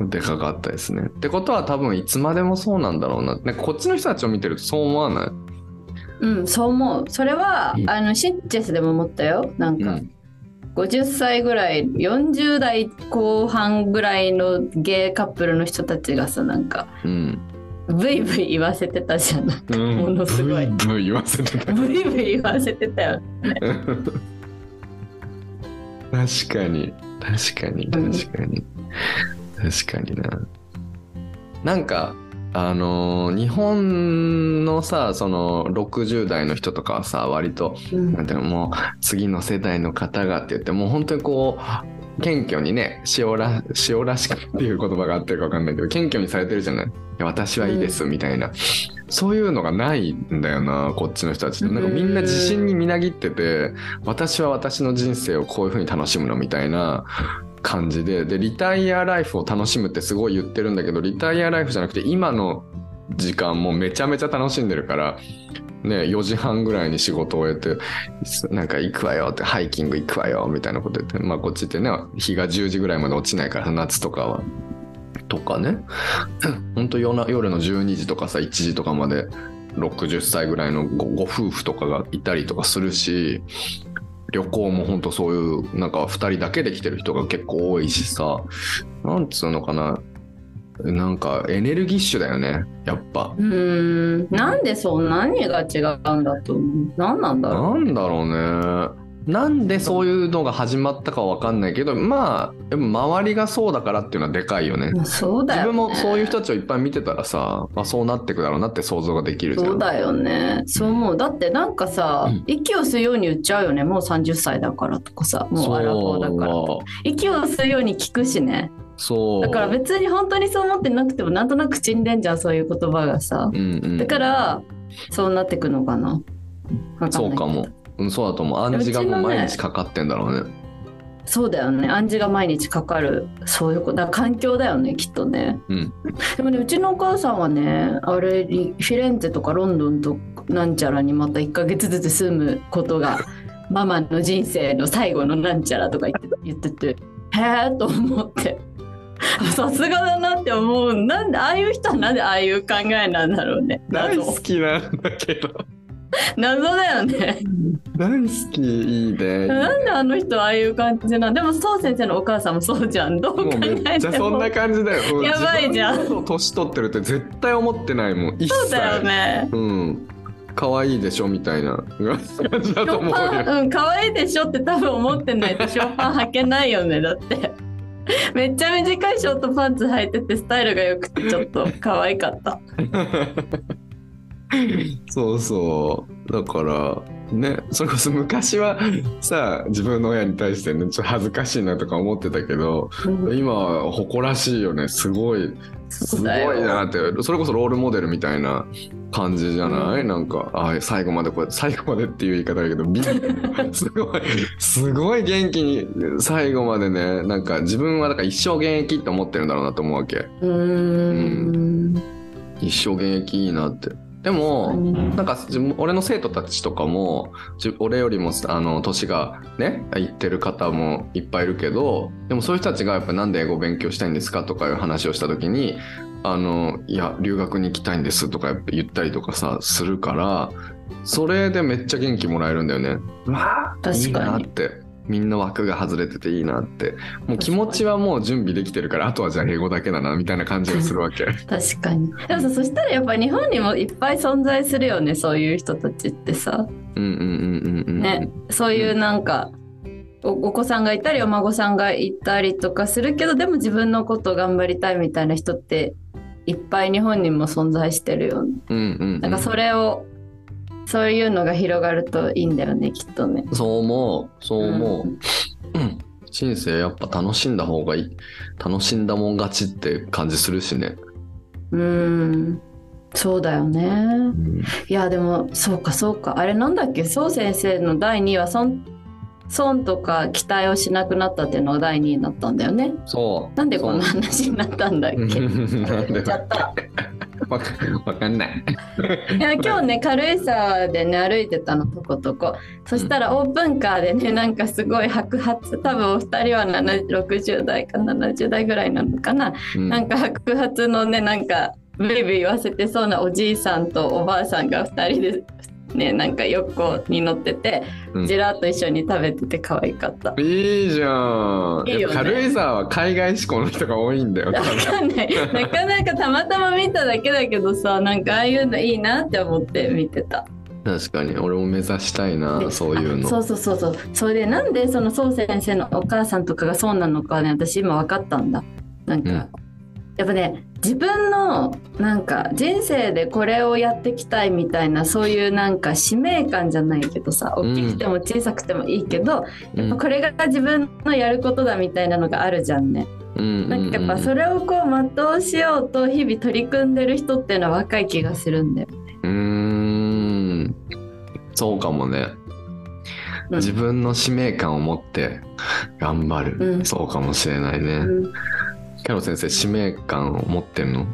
でかかったですね。ってことは多分いつまでもそうなんだろうな。なんかこっちの人たちを見てるとそう思わない？うんそう思う。それは、うん。あのシッチェスでも思ったよ。なんか、うん。50歳ぐらい40代後半ぐらいのゲイカップルの人たちがさなんかうん。ブイブイ言わせてたじゃんなんかうんものすごいブイブイ言わせてた。ブイブイ言わせてたよ確かに。確かに。うん確かに。確かにな。なんか、あのー日本のさ、その60代の人とかはさ、割と、うん。なんていうのもう次の世代の方がって言ってもう本当にこう謙虚にね塩ら塩らしくっていう言葉があってるか分かんないけど謙虚にされてるじゃない。私はいいですみたいな、そういうのがないんだよなこっちの人たちって。なんかみんな自信にみなぎってて私は私の人生をこういう風に楽しむのみたいな感じででリタイアライフを楽しむってすごい言ってるんだけどリタイアライフじゃなくて今の時間もめちゃめちゃ楽しんでるからね、4時半ぐらいに仕事を終えて、なんか行くわよって、ハイキング行くわよみたいなこと言って、まあこっちってね、日が10時ぐらいまで落ちないから、夏とかは。とかね、ほんと夜の12時とかさ、1時とかまで60歳ぐらいのご夫婦とかがいたりとかするし、旅行もほんとそういう、なんか2人だけで来てる人が結構多いしさ、なんつうのかな、なんかエネルギッシュだよね、やっぱ。うーん。なんでそう何が違うんだと思う？何なんだろなんだろうね。なんでそういうのが始まったかは分かんないけど、まあ、周りがそうだからっていうのはでかいよね。う。まあそうだよ、ね、自分もそういう人たちをいっぱい見てたらさ、まあ、そうなってくだろうなって想像ができるじゃん。そうだよね。そう思う。だってなんかさ、うん。息を吸うように言っちゃうよね。もう30歳だからとかさもうアラフォーだからとか。息を吸うように聞くしね。そう。だから別に本当にそう思ってなくてもなんとなく口に出んじゃんそういう言葉がさ。うんうん、だからそうなってくのかな。そうかも。うん、そうだと思う。暗示がもう毎日かかってんだろうね。そうだよね暗示が毎日かかるそういうことだ環境だよねきっとねうん。でもねうちのお母さんはねあれリフィレンツェとかロンドンとなんちゃらにまた1ヶ月ずつ住むことが ママの人生の最後のなんちゃらとか言って言っててへえと思ってさすがだなって思うなんでああいう人はなんでああいう考えなんだろうね大謎好きなんだけど。謎だよね大好き、いいね。なんであの人はああいう感じなんでもそう先生のお母さんもそうじゃんどう考えてもそんな感じだよ。うんやばいじゃん年取ってるって絶対思ってないもん。そうだよねうん。可愛いでしょみたいな感じだと思うよ。うん、可愛いでしょって多分思ってないとショーパン履けないよね、だって。めっちゃ短いショートパンツ履いててスタイルが良くてちょっと可愛かった。そうそう。だから、ね、それこそ昔はさ、自分の親に対してね、ちょっと恥ずかしいなとか思ってたけど、今は誇らしいよね。すごい、すごいなって。それこそロールモデルみたいな感じじゃない、なんか、あ最後までこう最後までっていう言い方だけど、すごい、すごい元気に最後までね、なんか自分はだから一生現役って思ってるんだろうなと思うわけ。うーん。一生現役いいなって。でも、なんか俺の生徒たちとかもじ俺よりもあの年がね行ってる方もいっぱいいるけどでもそういう人たちがやっぱなんで英語を勉強したいんですかとかいう話をした時にあのいや留学に行きたいんですとかやっぱ言ったりとかさするからそれでめっちゃ元気もらえるんだよね。わ確かに。なってみんな枠が外れてていいなってもう気持ちはもう準備できてるからあとはじゃあ英語だけだなみたいな感じがするわけ。確かに。でもさ、そしたらやっぱ日本にもいっぱい存在するよね、そういう人たちってさ。うんうんうんうんうん。ね、そういうなんか、おお子さんがいたりお孫さんがいたりとかするけどでも自分のこと頑張りたいみたいな人っていっぱい日本にも存在してるよね。うんうん、うん。なんかそれを、そういうのが広がるといいんだよね、きっとね。そう思う、そう思う。んうん人生やっぱ楽しんだ方がいい。楽しんだもん勝ちって感じするしね。うん。そうだよね。うん、いやでもそうかそうかあれなんだっけ？宋先生の第2位は損損とか期待をしなくなったっていうのが第2位になったんだよね。そう。なんでこんな話になったんだっけ？なんでちゃった。わかんない。い。や今日ね軽井沢でね歩いてたのとことこ。そしたらオープンカーでねなんかすごい白髪。多分お二人は7 60代か70代ぐらいなのかな、うん。なんか白髪のねなんかブイブイ言わせてそうなおじいさんとおばあさんが2人でねなんか横に乗ってて、うんジェラート一緒に食べてて可愛かった。いいじゃん。いいよね軽井沢は海外志向の人が多いんだよ。わかんないなかなかたまたま見ただけだけどさなんかああいうのいいなって思って見てた。確かに俺も目指したいなでそういうの。あそうそうそうそうそれでなんでその宋先生のお母さんとかがそうなのかね私今分かったんだなんか、うんやっぱね自分のなんか人生でこれをやっていきたいみたいなそういうなんか使命感じゃないけどさ大きくても小さくてもいいけど、うんやっぱこれが自分のやることだみたいなのがあるじゃんね。うんなんかやっぱそれをこう全うしようと日々取り組んでる人っていうのは若い気がするんだよ。うーんそうかもね。うん自分の使命感を持って頑張る、うんそうかもしれないね。うんキャロ先生使命感を持ってんの？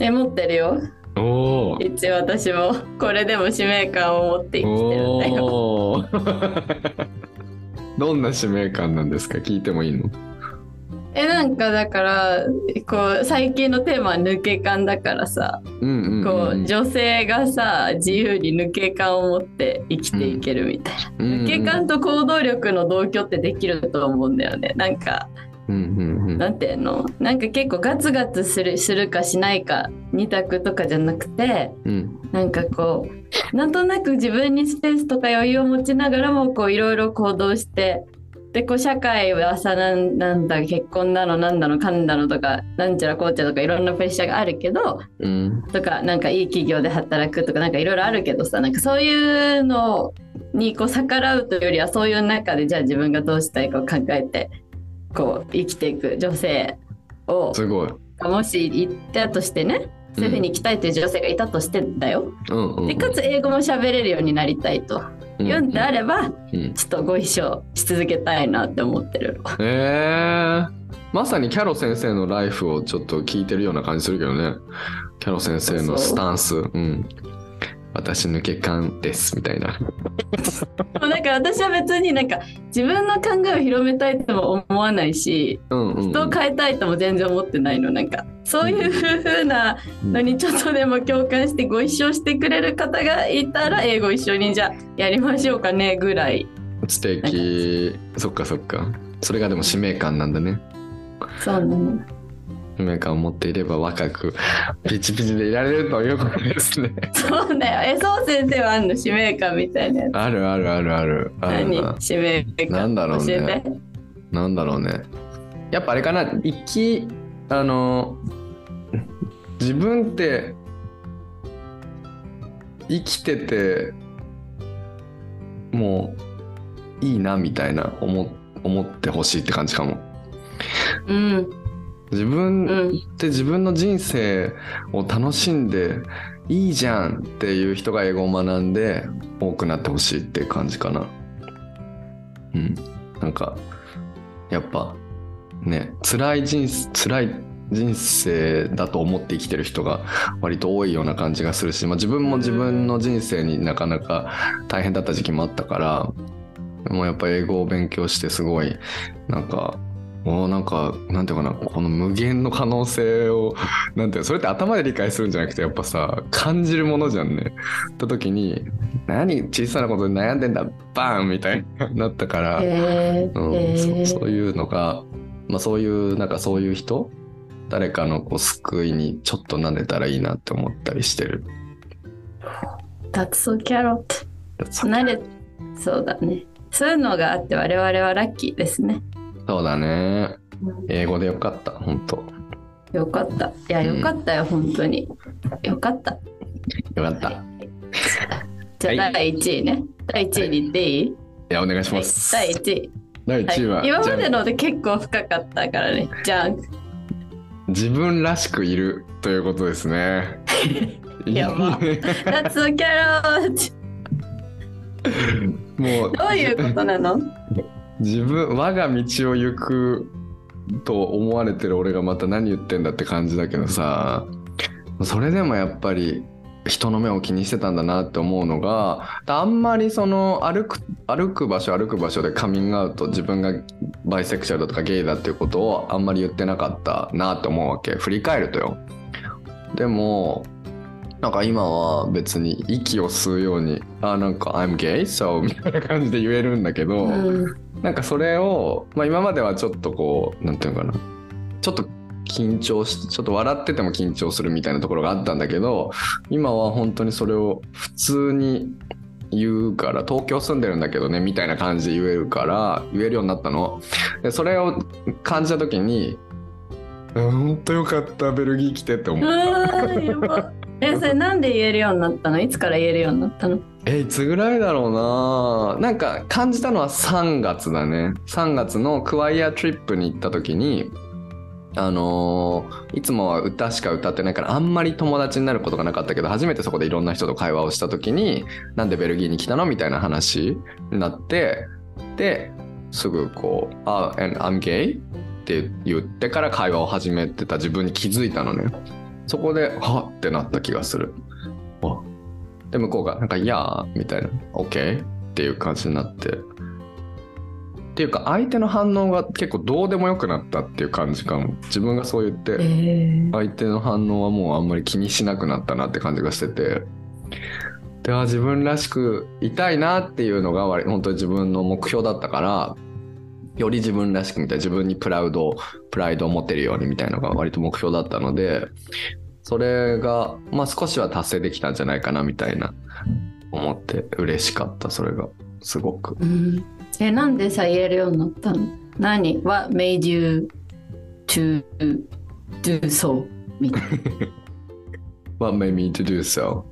え持ってるよ。おお一応私もこれでも使命感を持って生きてるんだよ。どんな使命感なんですか？聞いてもいいの？えなんかだからこう最近のテーマは抜け感だからさ、うんうんうんこう女性がさ自由に抜け感を持って生きていけるみたいな、うんうん。抜け感と行動力の同居ってできると思うんだよね。なんかなんていうの？なんか結構ガツガツするするかしないか二択とかじゃなくてうん。なんかこうなんとなく自分にスペースとか余裕を持ちながらもこういろいろ行動してでこう社会はさなんなんだ結婚だのなんだのかんだのとかなんちゃらこうちゃらとかいろんなプレッシャーがあるけどうん。とかなんかいい企業で働くとかなんかいろいろあるけどさなんかそういうのにこう逆らうというよりはそういう中でじゃあ自分がどうしたいかを考えてこう生きていく女性をすごい。もしいたとしてねそういうふうに生きたいという女性がいたとしてだよ。うんうんうんでかつ英語も喋れるようになりたいと言うんであれば、うんちょっとご一緒し続けたいなって思ってるの。えー、まさにキャロ先生のライフをちょっと聞いてるような感じするけどね。キャロ先生のスタンス。うん。私抜け感ですみたいな。だから私は別になんか自分の考えを広めたいとも思わないしうんうん、うん。人を変えたいとも全然思ってないのなんかそういう風なのにちょっとでも共感してご一緒してくれる方がいたら英語一緒にじゃあやりましょうかねぐらい素敵。そっかそっか。それがでも使命感なんだね。そうなの使命感を持っていれば若くピチピチでいられるということですね。そうだよ。えそう先生はあんの使命感みたいなやつ。あるあるあるある。何？使命感。なんだろうね。なんだろうね。やっぱあれかな、生き、あの、自分って、生きてて、もう、いいな、みたいな、思、思ってほしいって感じかも。うん自分うんって自分の人生を楽しんで、いいじゃんっていう人が英語を学んで多くなってほしいっていう感じかな。うん。なんか、やっぱ、ね、辛い人生、辛い人生だと思って生きてる人が割と多いような感じがするし、まあ、自分も自分の人生になかなか大変だった時期もあったから、でもやっぱ英語を勉強してすごい、なんか、おーなんか、なんていうかな、この無限の可能性を、なんていうのそれって頭で理解するんじゃなくて、やっぱさ、感じるものじゃんね。った時に、何小さなことで悩んでんだ、バーンみたいになったから、へうんえそそういうのが、まあそういう、なんかそういう人誰かのこう救いにちょっとなれたらいいなって思ったりしてる。That's so carrot. そうだね。そういうのがあって我々はラッキーですねそうだね。英語でよかった、本当よかった。いや、よかったよ、本当に。よかった。よかった。い じゃあ、はい第1位ね。第1位に言っていい、や、お願いしはいます。第1位。第1位は、はい、今まじゃあでので結構深かったからね。じゃん。自分らしくいるということですね。やば That's so carrot! もうどういうことなの？自分我が道を行くと思われてる俺がまた何言ってんだって感じだけどさそれでもやっぱり人の目を気にしてたんだなって思うのがあんまりその歩く歩く場所歩く場所でカミングアウト自分がバイセクシャルだとかゲイだっていうことをあんまり言ってなかったなって思うわけ。振り返るとよ。でもなんか今は別に息を吸うようにあなんか I'm gay so みたいな感じで言えるんだけど、うん。なんかそれを、まあ、今まではちょっとこうなんていうのかな。ちょっと緊張しちょっと笑ってても緊張するみたいなところがあったんだけど今は本当にそれを普通に言うから東京住んでるんだけどねみたいな感じで言えるから言えるようになったの。でそれを感じた時にうん本当よかったベルギー来てって思うったえ、それなんで言えるようになったの？いつから言えるようになったの？えいつぐらいだろうな。なんか感じたのは3月だね。3月のクワイアトリップに行った時にあのーいつもは歌しか歌ってないからあんまり友達になることがなかったけど初めてそこでいろんな人と会話をした時になんでベルギーに来たのみたいな話になってですぐこう「あ、and I'm gay?」って言ってから会話を始めてた自分に気づいたのねそこではっってなった気がする。あで向こうがなんか「いやー」みたいな「OK」っていう感じになって。っていうか相手の反応が結構どうでもよくなったっていう感じかも。自分がそう言ってえ相手の反応はもうあんまり気にしなくなったなって感じがしてて。では自分らしくいたいなっていうのが割本当に自分の目標だったからより自分らしくみたいな自分にプラウドプライドを持てるようにみたいなのが割と目標だったのでそれがまあ少しは達成できたんじゃないかなみたいな思って嬉しかったそれがすごくうん、え、なんでさ、言えるようになったの？何 ?What made you to do so? みたいな。What made me to do so?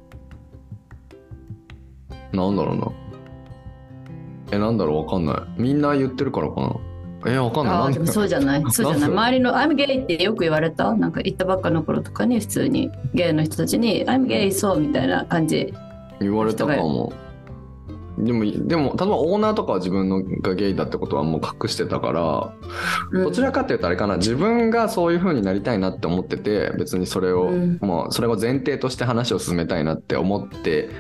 なんだろうな。え、なんだろうわかんない。みんな言ってるからかな。え、わかんない。ああ、で？もそうじゃない。そうじゃない。周りの I'm gay ってよく言われたなんか行ったばっかの頃とかに普通にゲイの人たちに I'm gay そうみたいな感じ。言われたかも。でも、でも、例えばオーナーとかは自分のがゲイだってことはもう隠してたから、うんどちらかっていうとあれかな、自分がそういう風になりたいなって思ってて、別にそれを、うんもうそれを前提として話を進めたいなって思って、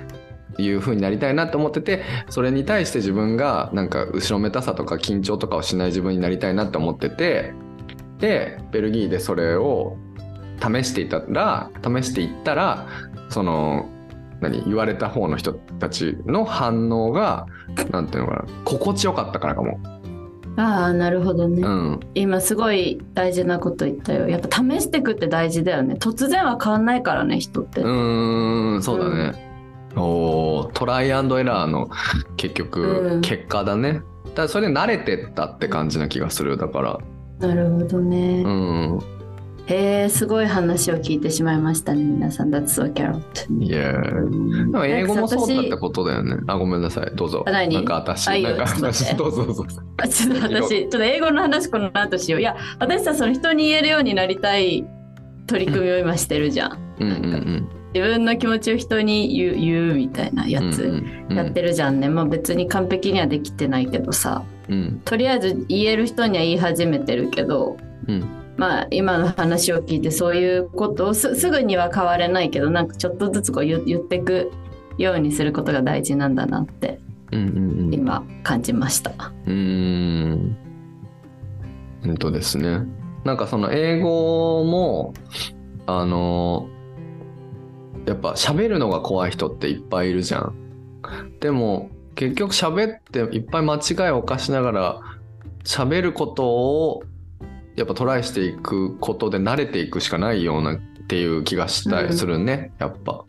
いう風になりたいなって思っててそれに対して自分がなんか後ろめたさとか緊張とかをしない自分になりたいなって思っててでベルギーでそれを試していたら試していったらその何言われた方の人たちの反応がなんていうのかな心地よかったからかも。ああ、なるほどね。うん、今すごい大事なこと言ったよ。やっぱ試していくって大事だよね。突然は変わんないからね、人って。うーんそうだね。おートライアンドエラーの結局、うん結果だね。だからそれで慣れてったって感じな気がするだから。なるほどね。うん。へえ、すごい話を聞いてしまいましたね、皆さん。That's so carrot. いやでも英語もそうだってことだよね。あ、ごめんなさい。どうぞ。あ何？なんか私、なんか私、どうぞどうぞ。あちょっと私、ちょっと英語の話この後しよう。いや、私さ、その人に言えるようになりたい取り組みを今してるじゃん。うんうん自分の気持ちを人に言う言うみたいなやうん。つやってるじゃんね。まあ別に完璧にはできてないけどさ、うんとりあえず言える人には言い始めてるけど、うんまあ今の話を聞いてそういうことをすすぐには変われないけどなんかちょっとずつこう言言っていくようにすることが大事なんだなってうんうんうん。今感じました。うーん。本当ですね。なんかその英語も、あの、やっぱ喋るのが怖い人っていっぱいいるじゃん。でも結局喋っていっぱい間違いを犯しながら喋ることをやっぱトライしていくことで慣れていくしかないようなっていう気がしたりするね、やっぱ。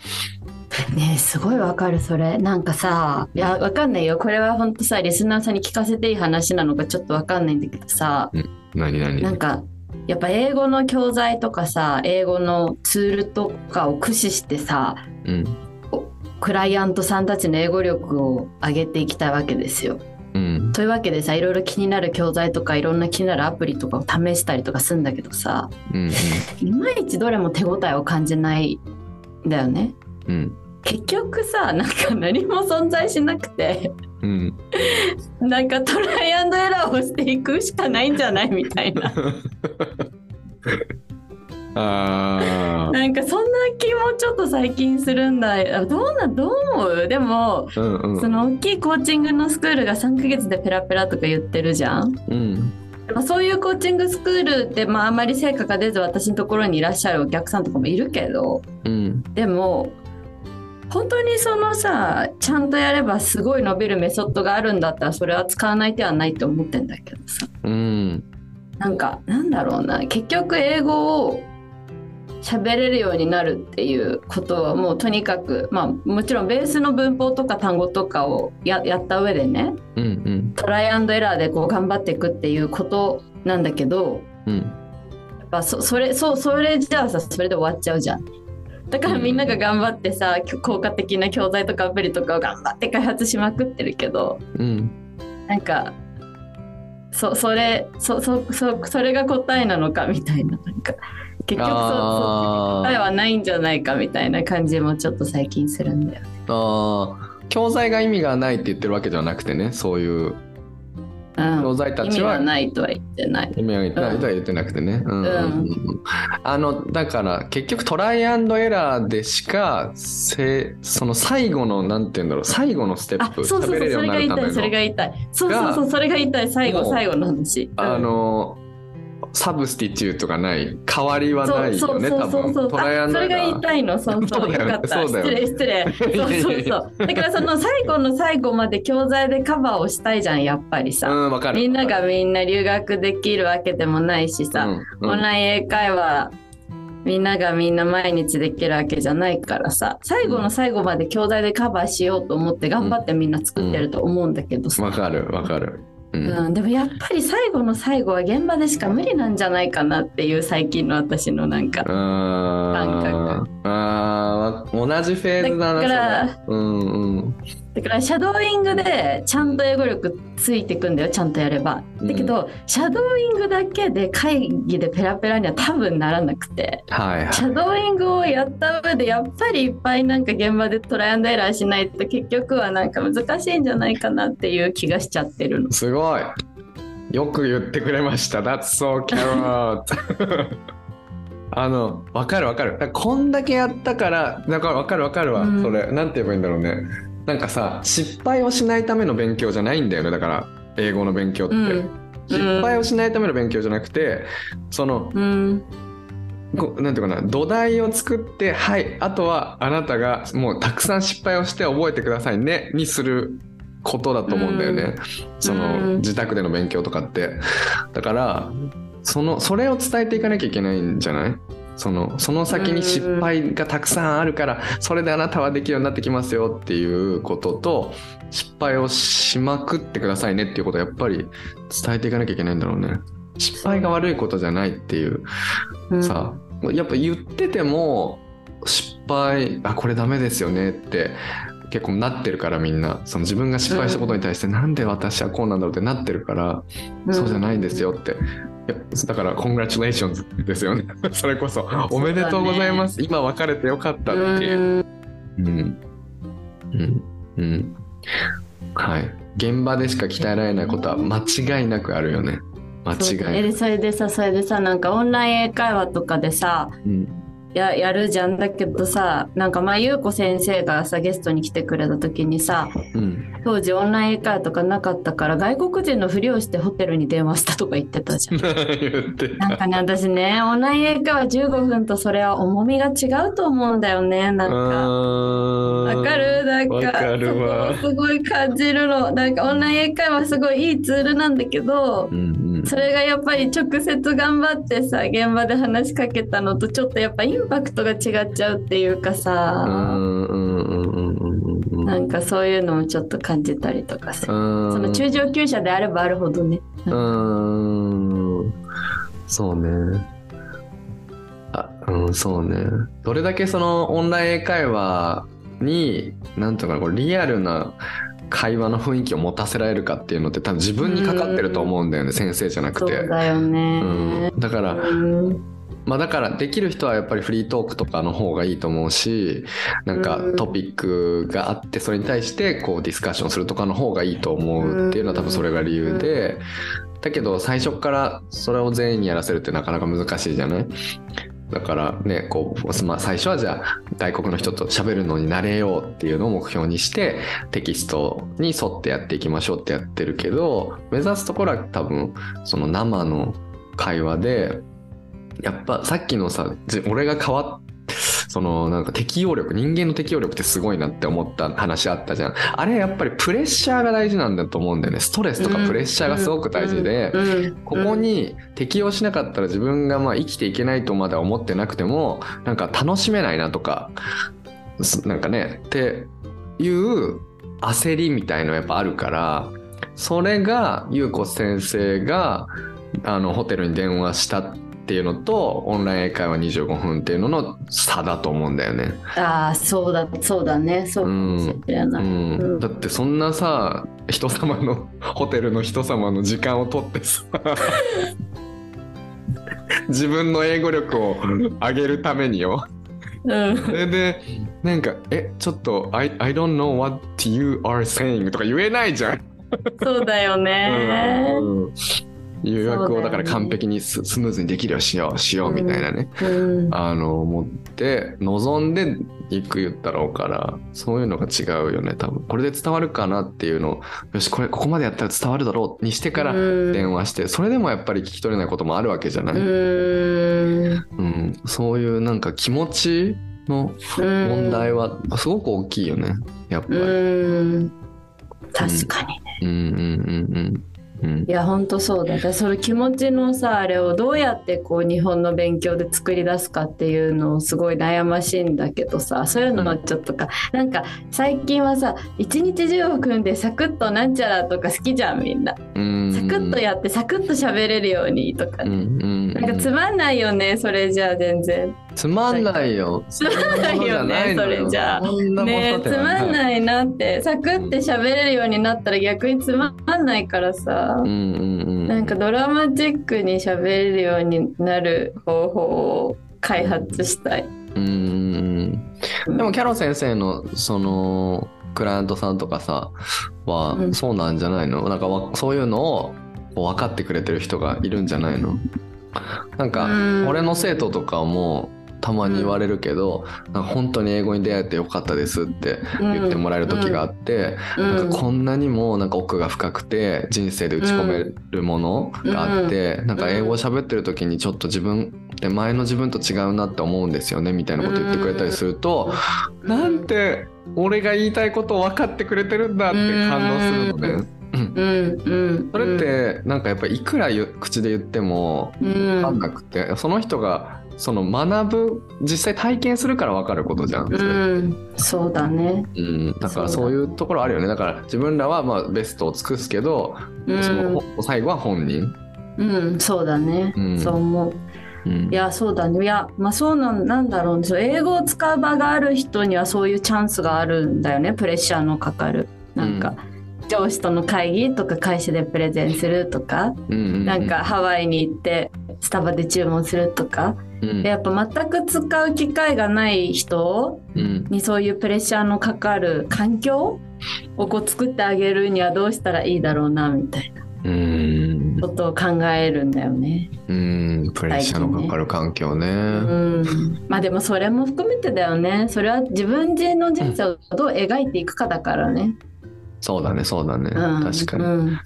ねえすごいわかるそれ。なんかさいやわかんないよ。これはほんとさリスナーさんに聞かせていい話なのかちょっとわかんないんだけどさ。何何？なんかやっぱ英語の教材とかさ英語のツールとかを駆使してさうん。クライアントさんたちの英語力を上げていきたいわけですよ。うん。というわけでさいろいろ気になる教材とかいろんな気になるアプリとかを試したりとかするんだけどさうん。いまいちどれも手応えを感じないんだよね。うん。結局さなんか何も存在しなくてうん。なんかトライアンドエラーをしていくしかないんじゃないみたいな ああ。なんかそんな気もちょっと最近するんだあどうなどう思う？でもうんうん。その大きいコーチングのスクールが3ヶ月でペラペラとか言ってるじゃん。うん。まあ、そういうコーチングスクールで、まあ、あまり成果が出ず私のところにいらっしゃるお客さんとかもいるけどうん。でも本当にそのさちゃんとやればすごい伸びるメソッドがあるんだったらそれは使わない手はないと思ってんだけどさうん。なんかなんだろうな結局英語を喋れるようになるっていうことはもうとにかくまあもちろんベースの文法とか単語とかをややった上でねうん。うん。トライアンドエラーでこう頑張っていくっていうことなんだけどうん。やっぱそそれそうそれじゃあさそれで終わっちゃうじゃん。だからみんなが頑張ってさ効果的な教材とかアプリとかを頑張って開発しまくってるけどうん。なんかそそれそそそそれが答えなのかみたいななんか結局そそあー答えはないんじゃないかみたいな感じもちょっと最近するんだよね。ああ。教材が意味がないって言ってるわけじゃなくてね、そういううん、教材た意味がちはないとは言ってない。意味がないとは言ってなくてね。うんうんうんうんあのだから結局トライアンドエラーでしかその最後のなんて言うんだろう最後のステップそうそうそうそれが言いたいそれが言いそうそうそうそれが言いたい最後最後の話。うんあのサブスティチュートがない代わりはないよね多分。トライアンドそれが言いーたいの。そうそう。よかった。失礼失礼そうそうそう。だからその最後の最後まで教材でカバーをしたいじゃんやっぱりさ、うんみんながみんな留学できるわけでもないしさ、うんうん。オンライン英会話みんながみんな毎日できるわけじゃないからさ。最後の最後まで教材でカバーしようと思って頑張ってみんな作ってると思うんだけどさ、わかるわかるうん。うん、でもやっぱり最後の最後は現場でしか無理なんじゃないかなっていう最近の私のなんか、あー。あー同じフェーズだなだ。からうんうん。だからシャドーイングでちゃんと英語力ついてくんだよちゃんとやれば。だけど、シャドーイングだけで会議でペラペラには多分ならなくて。はいはい。シャドーイングをやった上でやっぱりいっぱいなんか現場でトライアンドエラーしないと結局はなんか難しいんじゃないかなっていう気がしちゃってるの。すごい。よく言ってくれました。That's so carrot. あの、わかるわかる。こんだけやったから、だからわかるわかるわ。うんそれ、なんて言えばいいんだろうね。なんかさ、失敗をしないための勉強じゃないんだよね。だから、英語の勉強って。うん失敗をしないための勉強じゃなくて、その、うんこなんていうかな土台を作ってはいあとはあなたがもうたくさん失敗をして覚えてくださいねにすることだと思うんだよね、その、うん。自宅での勉強とかって。だからそのそれを伝えていかなきゃいけないんじゃない？そのその先に失敗がたくさんあるからそれであなたはできるようになってきますよっていうことと失敗をしまくってくださいねっていうことをやっぱり伝えていかなきゃいけないんだろうね。失敗が悪いことじゃないっていう。うん。さ、やっぱ言ってても失敗あこれダメですよねって結構なってるからみんな。その自分が失敗したことに対して、なんで私はこうなんだろうってなってるから、そうじゃないんですよって。だから「コングラチュレーションズ」ですよね。それこそ「おめでとうございます、今別れてよかった」っていう。うん。うん。うん。うん。はい。現場でしか鍛えられないことは間違いなくあるよね。間そう違いなく。えでそれでさそれでさなんかオンライン英会話とかでさうんややるじゃん。だけどさなんかまあ優子先生がさゲストに来てくれた時にさうん。当時オンライン英会話とかなかったから外国人のふりをしてホテルに電話したとか言ってたじゃん。なんかね私ねオンライン英会話15分とそれは重みが違うと思うんだよねなんか。わわかる？なんかすごい感じるの。なんかオンライン英会話すごいいいツールなんだけどうんうんそれがやっぱり直接頑張ってさ現場で話しかけたのとちょっとやっぱインパクトが違っちゃうっていうかうさなんかそういうのもちょっと感じたりとかさ。そその中上級者であればあるほどね。うん。そうね。あ、うん、そうね。どれだけそのオンライン英会話に、なんとかなこうリアルな会話の雰囲気を持たせられるかっていうのって多分自分にかかってると思うんだよね、先生じゃなくそうて。だよね。うん、だから、うん。まあだからできる人はやっぱりフリートークとかの方がいいと思うしなんかうんトピックがあってそれに対してこうディスカッションするとかの方がいいと思うっていうのは多分それが理由で。だけど最初からそれを全員にやらせるってなかなか難しいじゃない？だからねこう、まあ、最初はじゃあ外国の人と喋るのになれようっていうのを目標にしてテキストに沿ってやっていきましょうってやってるけど目指すところは多分その生の会話でやっぱさっきのさ俺が変わっそのなんか適応力人間の適応力ってすごいなって思った話あったじゃん。あれやっぱりプレッシャーが大事なんだと思うんだよね。ストレスとかプレッシャーがすごく大事で。うん。ここに適応しなかったら自分がまあ生きていけないとまでは思ってなくてもなんか楽しめないなとかすなんかねっていう焦りみたいのやっぱあるからそれが優子先生があのホテルに電話したっていうのとオンライン英会話25分っていうのの差だと思うんだよね。ああそうだそうだねそうかもしれうない。ん、だってそんなさ人様の ホテルの人様の時間を取ってさ 自分の英語力を上げるためにようんそれでなんか「えちょっと I, I don't know what you are saying」とか言えないじゃん。そうだよね。うん予約をだから完璧にススムーズにできるようにしようしようみたいなね、うん。あの思って望んで行く言ったろうからそういうのが違うよね多分。これで伝わるかなっていうのをよしこれここまでやったら伝わるだろうにしてからうん。電話してそれでもやっぱり聞き取れないこともあるわけじゃない、うん。うん、そういうなんか気持ちの問題はすごく大きいよねやっぱり。うん。確かにね。うんうんうんうんうんいや本当そうだ。だその気持ちのさあれをどうやってこう日本の勉強で作り出すかっていうのをすごい悩ましいんだけどさそういうのはちょっとか、なんか最近はさ一日15分でサクッとなんちゃらとか好きじゃんみんな。うんサクッとやってサクッと喋れるようにとかうんうんなんかつまんないよねそれじゃあ全然。つまんないよ。つまんないよねそれじゃあねえつまんい。ないなってサクって喋れるようになったら逆につまんないからさ、うんうんうん。なんかドラマチックに喋れるようになる方法を開発したい。うんうんうん。でもキャロ先生のそのクライアントさんとかさはうんそうなんじゃないの？なんかわそういうのを分かってくれてる人がいるんじゃないの？なんかうん俺の生徒とかもたまに言われるけど、なんか本当に英語に出会えてよかったですって言ってもらえる時があって、うん。なんかこんなにもなんか奥が深くて人生で打ち込めるものがあって、なんか英語を喋ってる時にちょっと自分で前の自分と違うなって思うんですよねみたいなこと言ってくれたりすると、なんて俺が言いたいことを分かってくれてるんだって感動するのね。うん。うん。うん、それってなんかやっぱりいくら口で言ってもうん、分かんなくて、その人がその学ぶ実際体験するから分かることじゃん。うん、そうだね。うん、だからそういうところあるよねだから自分らはまあベストを尽くすけど、うんそのほ最後は本人、うん、そうだね。うんそう思う。うんいや、そうだね。いや、まあそうなんなんだろうね。英語を使う場がある人にはそういうチャンスがあるんだよね。プレッシャーのかかる。なんか、上司との会議とか会社でプレゼンするとか、うんうんうんなんかハワイに行ってスタバで注文するとか、うん。やっぱ全く使う機会がない人うん。にそういうプレッシャーのかかる環境をこう作ってあげるにはどうしたらいいだろうなみたいなうん。ことを考えるんだよね。うん。プレッシャーのかかる環境ね。うん、まあでもそれも含めてだよね。それは自分自の人生をどう描いていくかだからね。そうだねそうだね、うん、確かに、うん。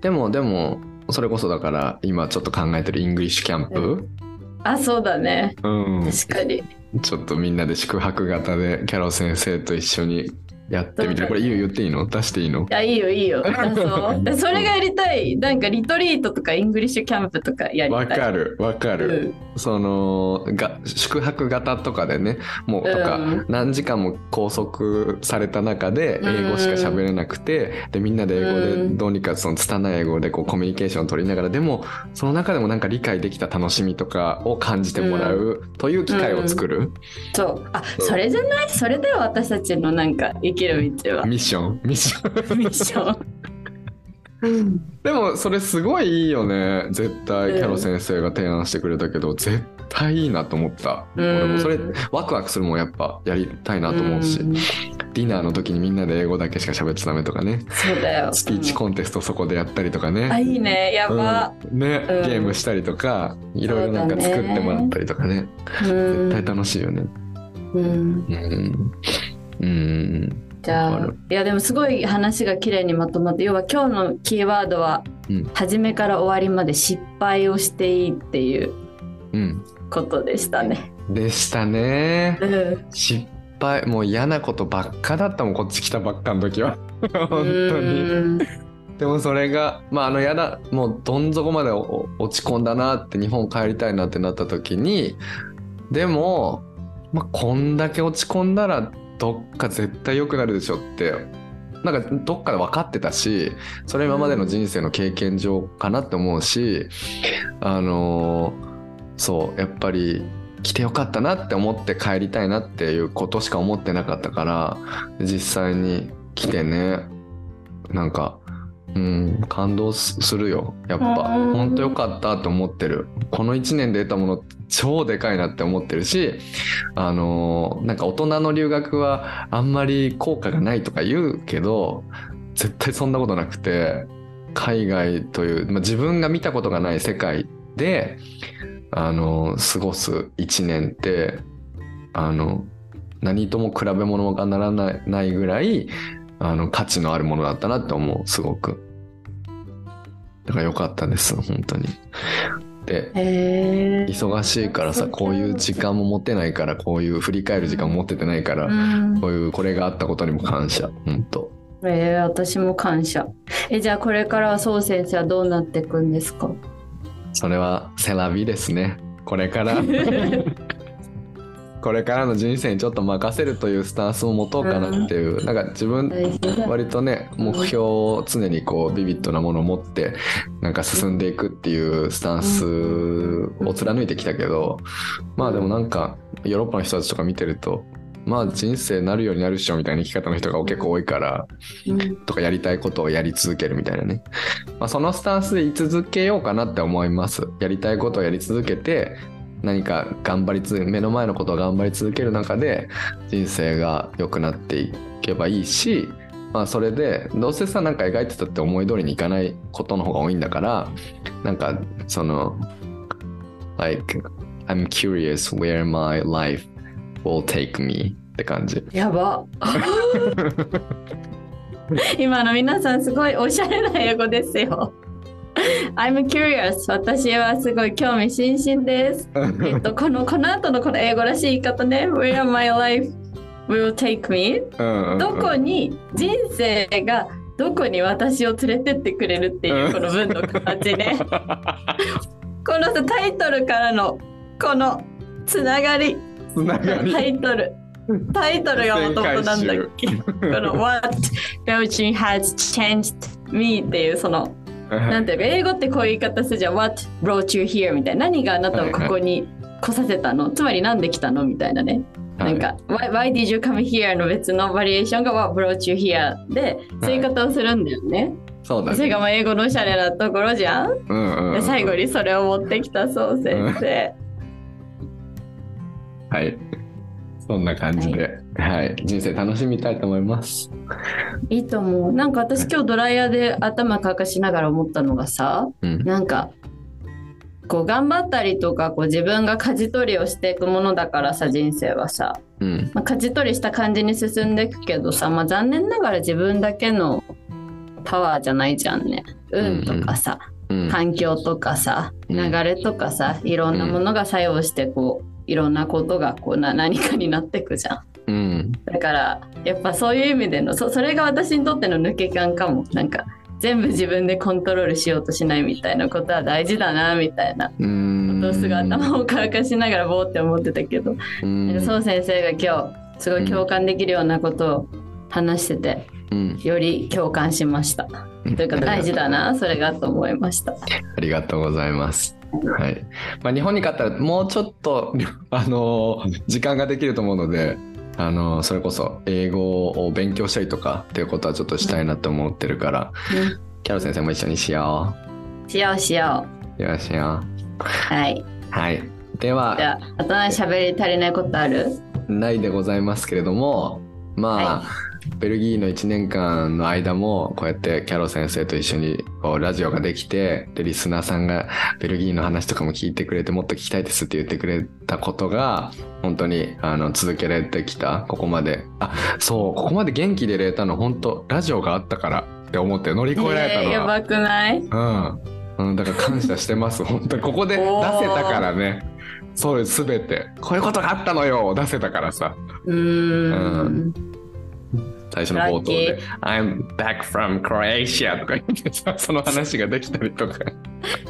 でもでもそれこそだから今ちょっと考えてる English camp、あそうだねうん確かに。ちょっとみんなで宿泊型でキャロ先生と一緒にやってみて。これいいよ言っていいの？出していいの？いや、いいよ、いいよ。そう。でそれがやりたい。なんかリトリートとか English camp とかやりたい。わかるわかる、そのが宿泊型とかでねもうとか、うん何時間も拘束された中で英語しか喋れなくて、でみんなで英語でうん。どうにかその拙い英語でこうコミュニケーションを取りながらでもその中でもなんか理解できた楽しみとかを感じてもらうという機会を作る、そう。あ、それじゃない？それでは私たちのなんか生きる道は。ミッション？ミッション？ミッション。でもそれすごいいいよね。絶対うんキャロ先生が提案してくれたけど、絶対いいなと思った、うん俺もそれワクワクするもんやっぱやりたいなと思うし、ん。ディナーの時にみんなで英語だけしか喋っちゃダメとかね。そうだよ。スピーチコンテストそこでやったりとかね、あ、いいね。やば。うん。ね、うん。ゲームしたりとかいろいろなんか作ってもらったりとかね。うん。絶対楽しいよね。うん。うん。うんじゃあいやでもすごい話が綺麗にまとまって、要は今日のキーワードは、うん。初めから終わりまで失敗をしていいっていううん。ことでしたね。でしたね。うん。失敗もう嫌なことばっかだったもんこっち来たばっかの時は。本当に。うん。でもそれがまああのやだもうどん底までお落ち込んだなって日本帰りたいなってなった時にでも、まあ、こんだけ落ち込んだらどっか絶対良くなるでしょってなんかどっかで分かってたしそれ今までの人生の経験上かなって思うしあのそうやっぱり来てよかったなって思って帰りたいなっていうことしか思ってなかったから実際に来てねなんかうん感動すするよやっぱ。うん。本当よかったと思ってる。この1年で得たもの超でかいなって思ってるしあのなんか大人の留学はあんまり効果がないとか言うけど絶対そんなことなくて海外という、まあ、自分が見たことがない世界であの過ごす1年ってあの何とも比べ物がならないないぐらいあの価値のあるものだったなって思うすごく。だから良かったです本当に。でへえ。忙しいからさこういう時間も持てないからこういう振り返る時間も持っててないから、うん。こういうこれがあったことにも感謝本当。えー、私も感謝。え、じゃあこれからはそう先生はどうなっていくんですか？それはセラビですね。これから これからの人生にちょっと任せるというスタンスを持とうかなっていう、なんか自分。割とね目標を常にこうビビッドなものを持ってなんか進んでいくっていうスタンスを貫いてきたけどまあでもなんかヨーロッパの人たちとか見てるとまあ人生なるようになるっしょみたいな生き方の人が結構多いからうん。とかやりたいことをやり続けるみたいなね、まあ、そのスタンスで居続けようかなって思います。やりたいことをやり続けて何か頑張り続け目の前のことを頑張り続ける中で人生が良くなっていけばいいしまあそれでどうせさなんか描いてたって思い通りにいかないことの方が多いんだからなんかその like I'm curious where my life will take me って感じやば。今の皆さんすごいおしゃれな英語ですよ。I'm curious. 私はすごい興味津々です。えっと、このこの後のこの英語らしい言い方ね。Where my life will take me? どこに人生がどこに私を連れてってくれるっていううんこの文の形ね。このさタイトルからのこのつながり。つながりタイトル。タイトルがもともとなんだっけ？この What coaching has changed me っていうそのなんていうか英語ってこういう言い方するじゃん。What brought you here? みたいな。何があなたをここに来させたの？つまりなんで来たの？みたいなね。なんか、why, why did you come here? の別のバリエーションが What brought you here? でそういう言い方をするんだよね、そうだね。それがまあ英語のおしゃれなところじゃん、うんうんうん。で最後にそれを持ってきたそう先生、はい。そんな感じで、はい、人生楽しみたいと思います。いいと思うなんか私今日ドライヤーで頭乾かしながら思ったのがさうん。なんかこう頑張ったりとかこう自分が舵取りをしていくものだからさ人生はさ、うん。まあ、舵取りした感じに進んでいくけどさ、まあ、残念ながら自分だけのパワーじゃないじゃんね運とかさ、うん。環境とかさうん流れとかさいろんなものが作用してこういろんなことがこうな 何かになっていくじゃん。うん。だからやっぱそういう意味でのそそれが私にとっての抜け感かもなんか全部自分でコントロールしようとしないみたいなことは大事だなみたいな。ことをすぐ頭を乾かしながらぼーって思ってたけど、うん。そう先生が今日すごい共感できるようなことを話しててうん。より共感しました。というか大事だなそれがと思いました。ありがとうございます。はい。まあ、日本に勝ったらもうちょっと、あのー時間ができると思うので、あのーそれこそ英語を勉強したりとかっていうことはちょっとしたいなと思ってるから、キャロ先生も一緒にしよしようしよう。よろしいよ。う。はい。はい。ではじ、ゃああと何喋り足りないことある？ないでございますけれども、まあ、はベルギーの1年間の間もこうやってキャロ先生と一緒にこうラジオができてでリスナーさんがベルギーの話とかも聞いてくれてもっと聞きたいですって言ってくれたことが本当にあの続けられてきた。ここまで。あそうここまで元気でいれたの本当ラジオがあったからって思って乗り越えられたえーやのは、ばくない？うん、うん、だから感謝してます本当に。ここで出せたからね。そうです全て。こういうことがあったのよ出せたからさ。うーん。最初の冒頭で「I'm back from Croatia」とか言ってさその話ができたりとか。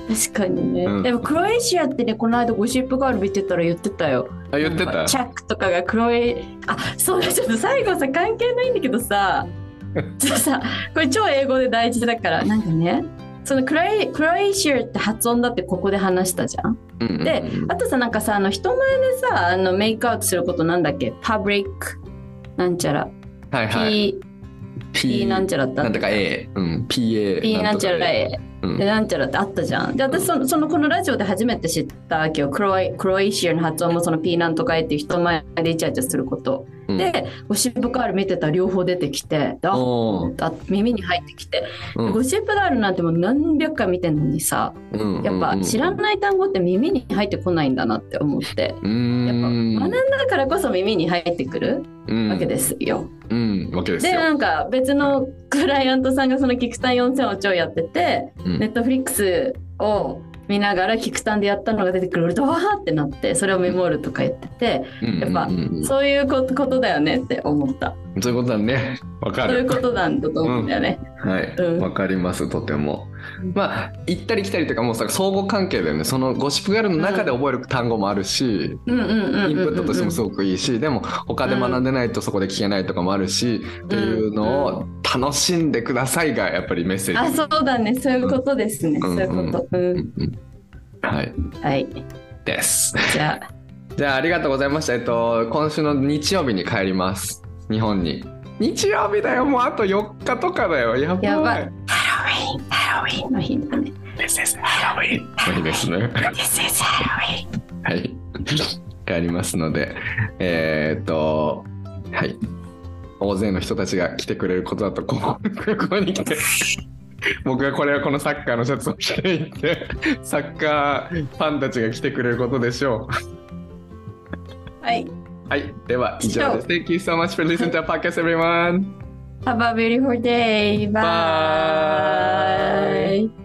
確かにね、うん。でもクロエシアってねこの間ゴシップガール見てたら言ってたよ。あ言ってた？チャックとかがクロエあそうだちょっと最後さ関係ないんだけどさ。ちょっとさこれ超英語で大事だからなんかねそのクロエクロエシアって発音だってここで話したじゃん。うんうんうん。であとさなんかさあの人前でさあのメイクアウトすることなんだっけ？パブリックなんちゃら、はいはい。P, P なんちゃらったなんとか A、うん、PA。P なんちゃら A うん。でなんちゃらってあったじゃん。で私そのそのこのラジオで初めて知ったわけよ。クロエクロエシアの発音もその P なんとか A っていう人前でイチャイチャすること。うん。でゴシップガール見てたら両方出てきてあ耳に入ってきて、うん。ゴシップガールなんてもう何百回見てんのにさうんやっぱ知らない単語って耳に入ってこないんだなって思って。やっぱ学んだからこそ耳に入ってくるわけですよ。うん、うん、わけですでよ。なんか別のクライアントさんがそのキクタン4000を超やってて、うん。ネットフリックスを見ながらキクタンでやったのが出てくるとわーってなってそれをメモるとか言ってて、やっぱそういうことだよねって思ったそういうことだね。わかる。そういうことなんだと思うんだよね。はい、うんわかります、とても。まあ、行ったり来たりというか、もうさ、相互関係だよね。そのゴシップガールの中で覚える単語もあるし、うんうんうんうんうんインプットとしてもすごくいいし、でも他で学んでないとそこで聞けないとかもあるし、っていうのを楽しんでくださいがやっぱりメッセージ。あそうだねそういうことですね、うんそういうこと、うんうんうんはい、はいです。じゃあ じゃあありがとうございました。えっと、今週の日曜日に帰ります。日本に。日曜日だよ、もうあと4日とかだよ。やばい。やばいハロウィンハロウィンの日だね This is Halloween. の日ですね。This is Halloween はい。帰りますので、えーっと、はい。大勢の人たちが来てくれることだと、ここ ここに来て、僕がこれはこのサッカーのシャツを着ていて、サッカーファンたちが来てくれることでしょう。はいはい。では、以上です。Thank you so much for listening to our podcast, everyone. Have a beautiful day. Bye. Bye.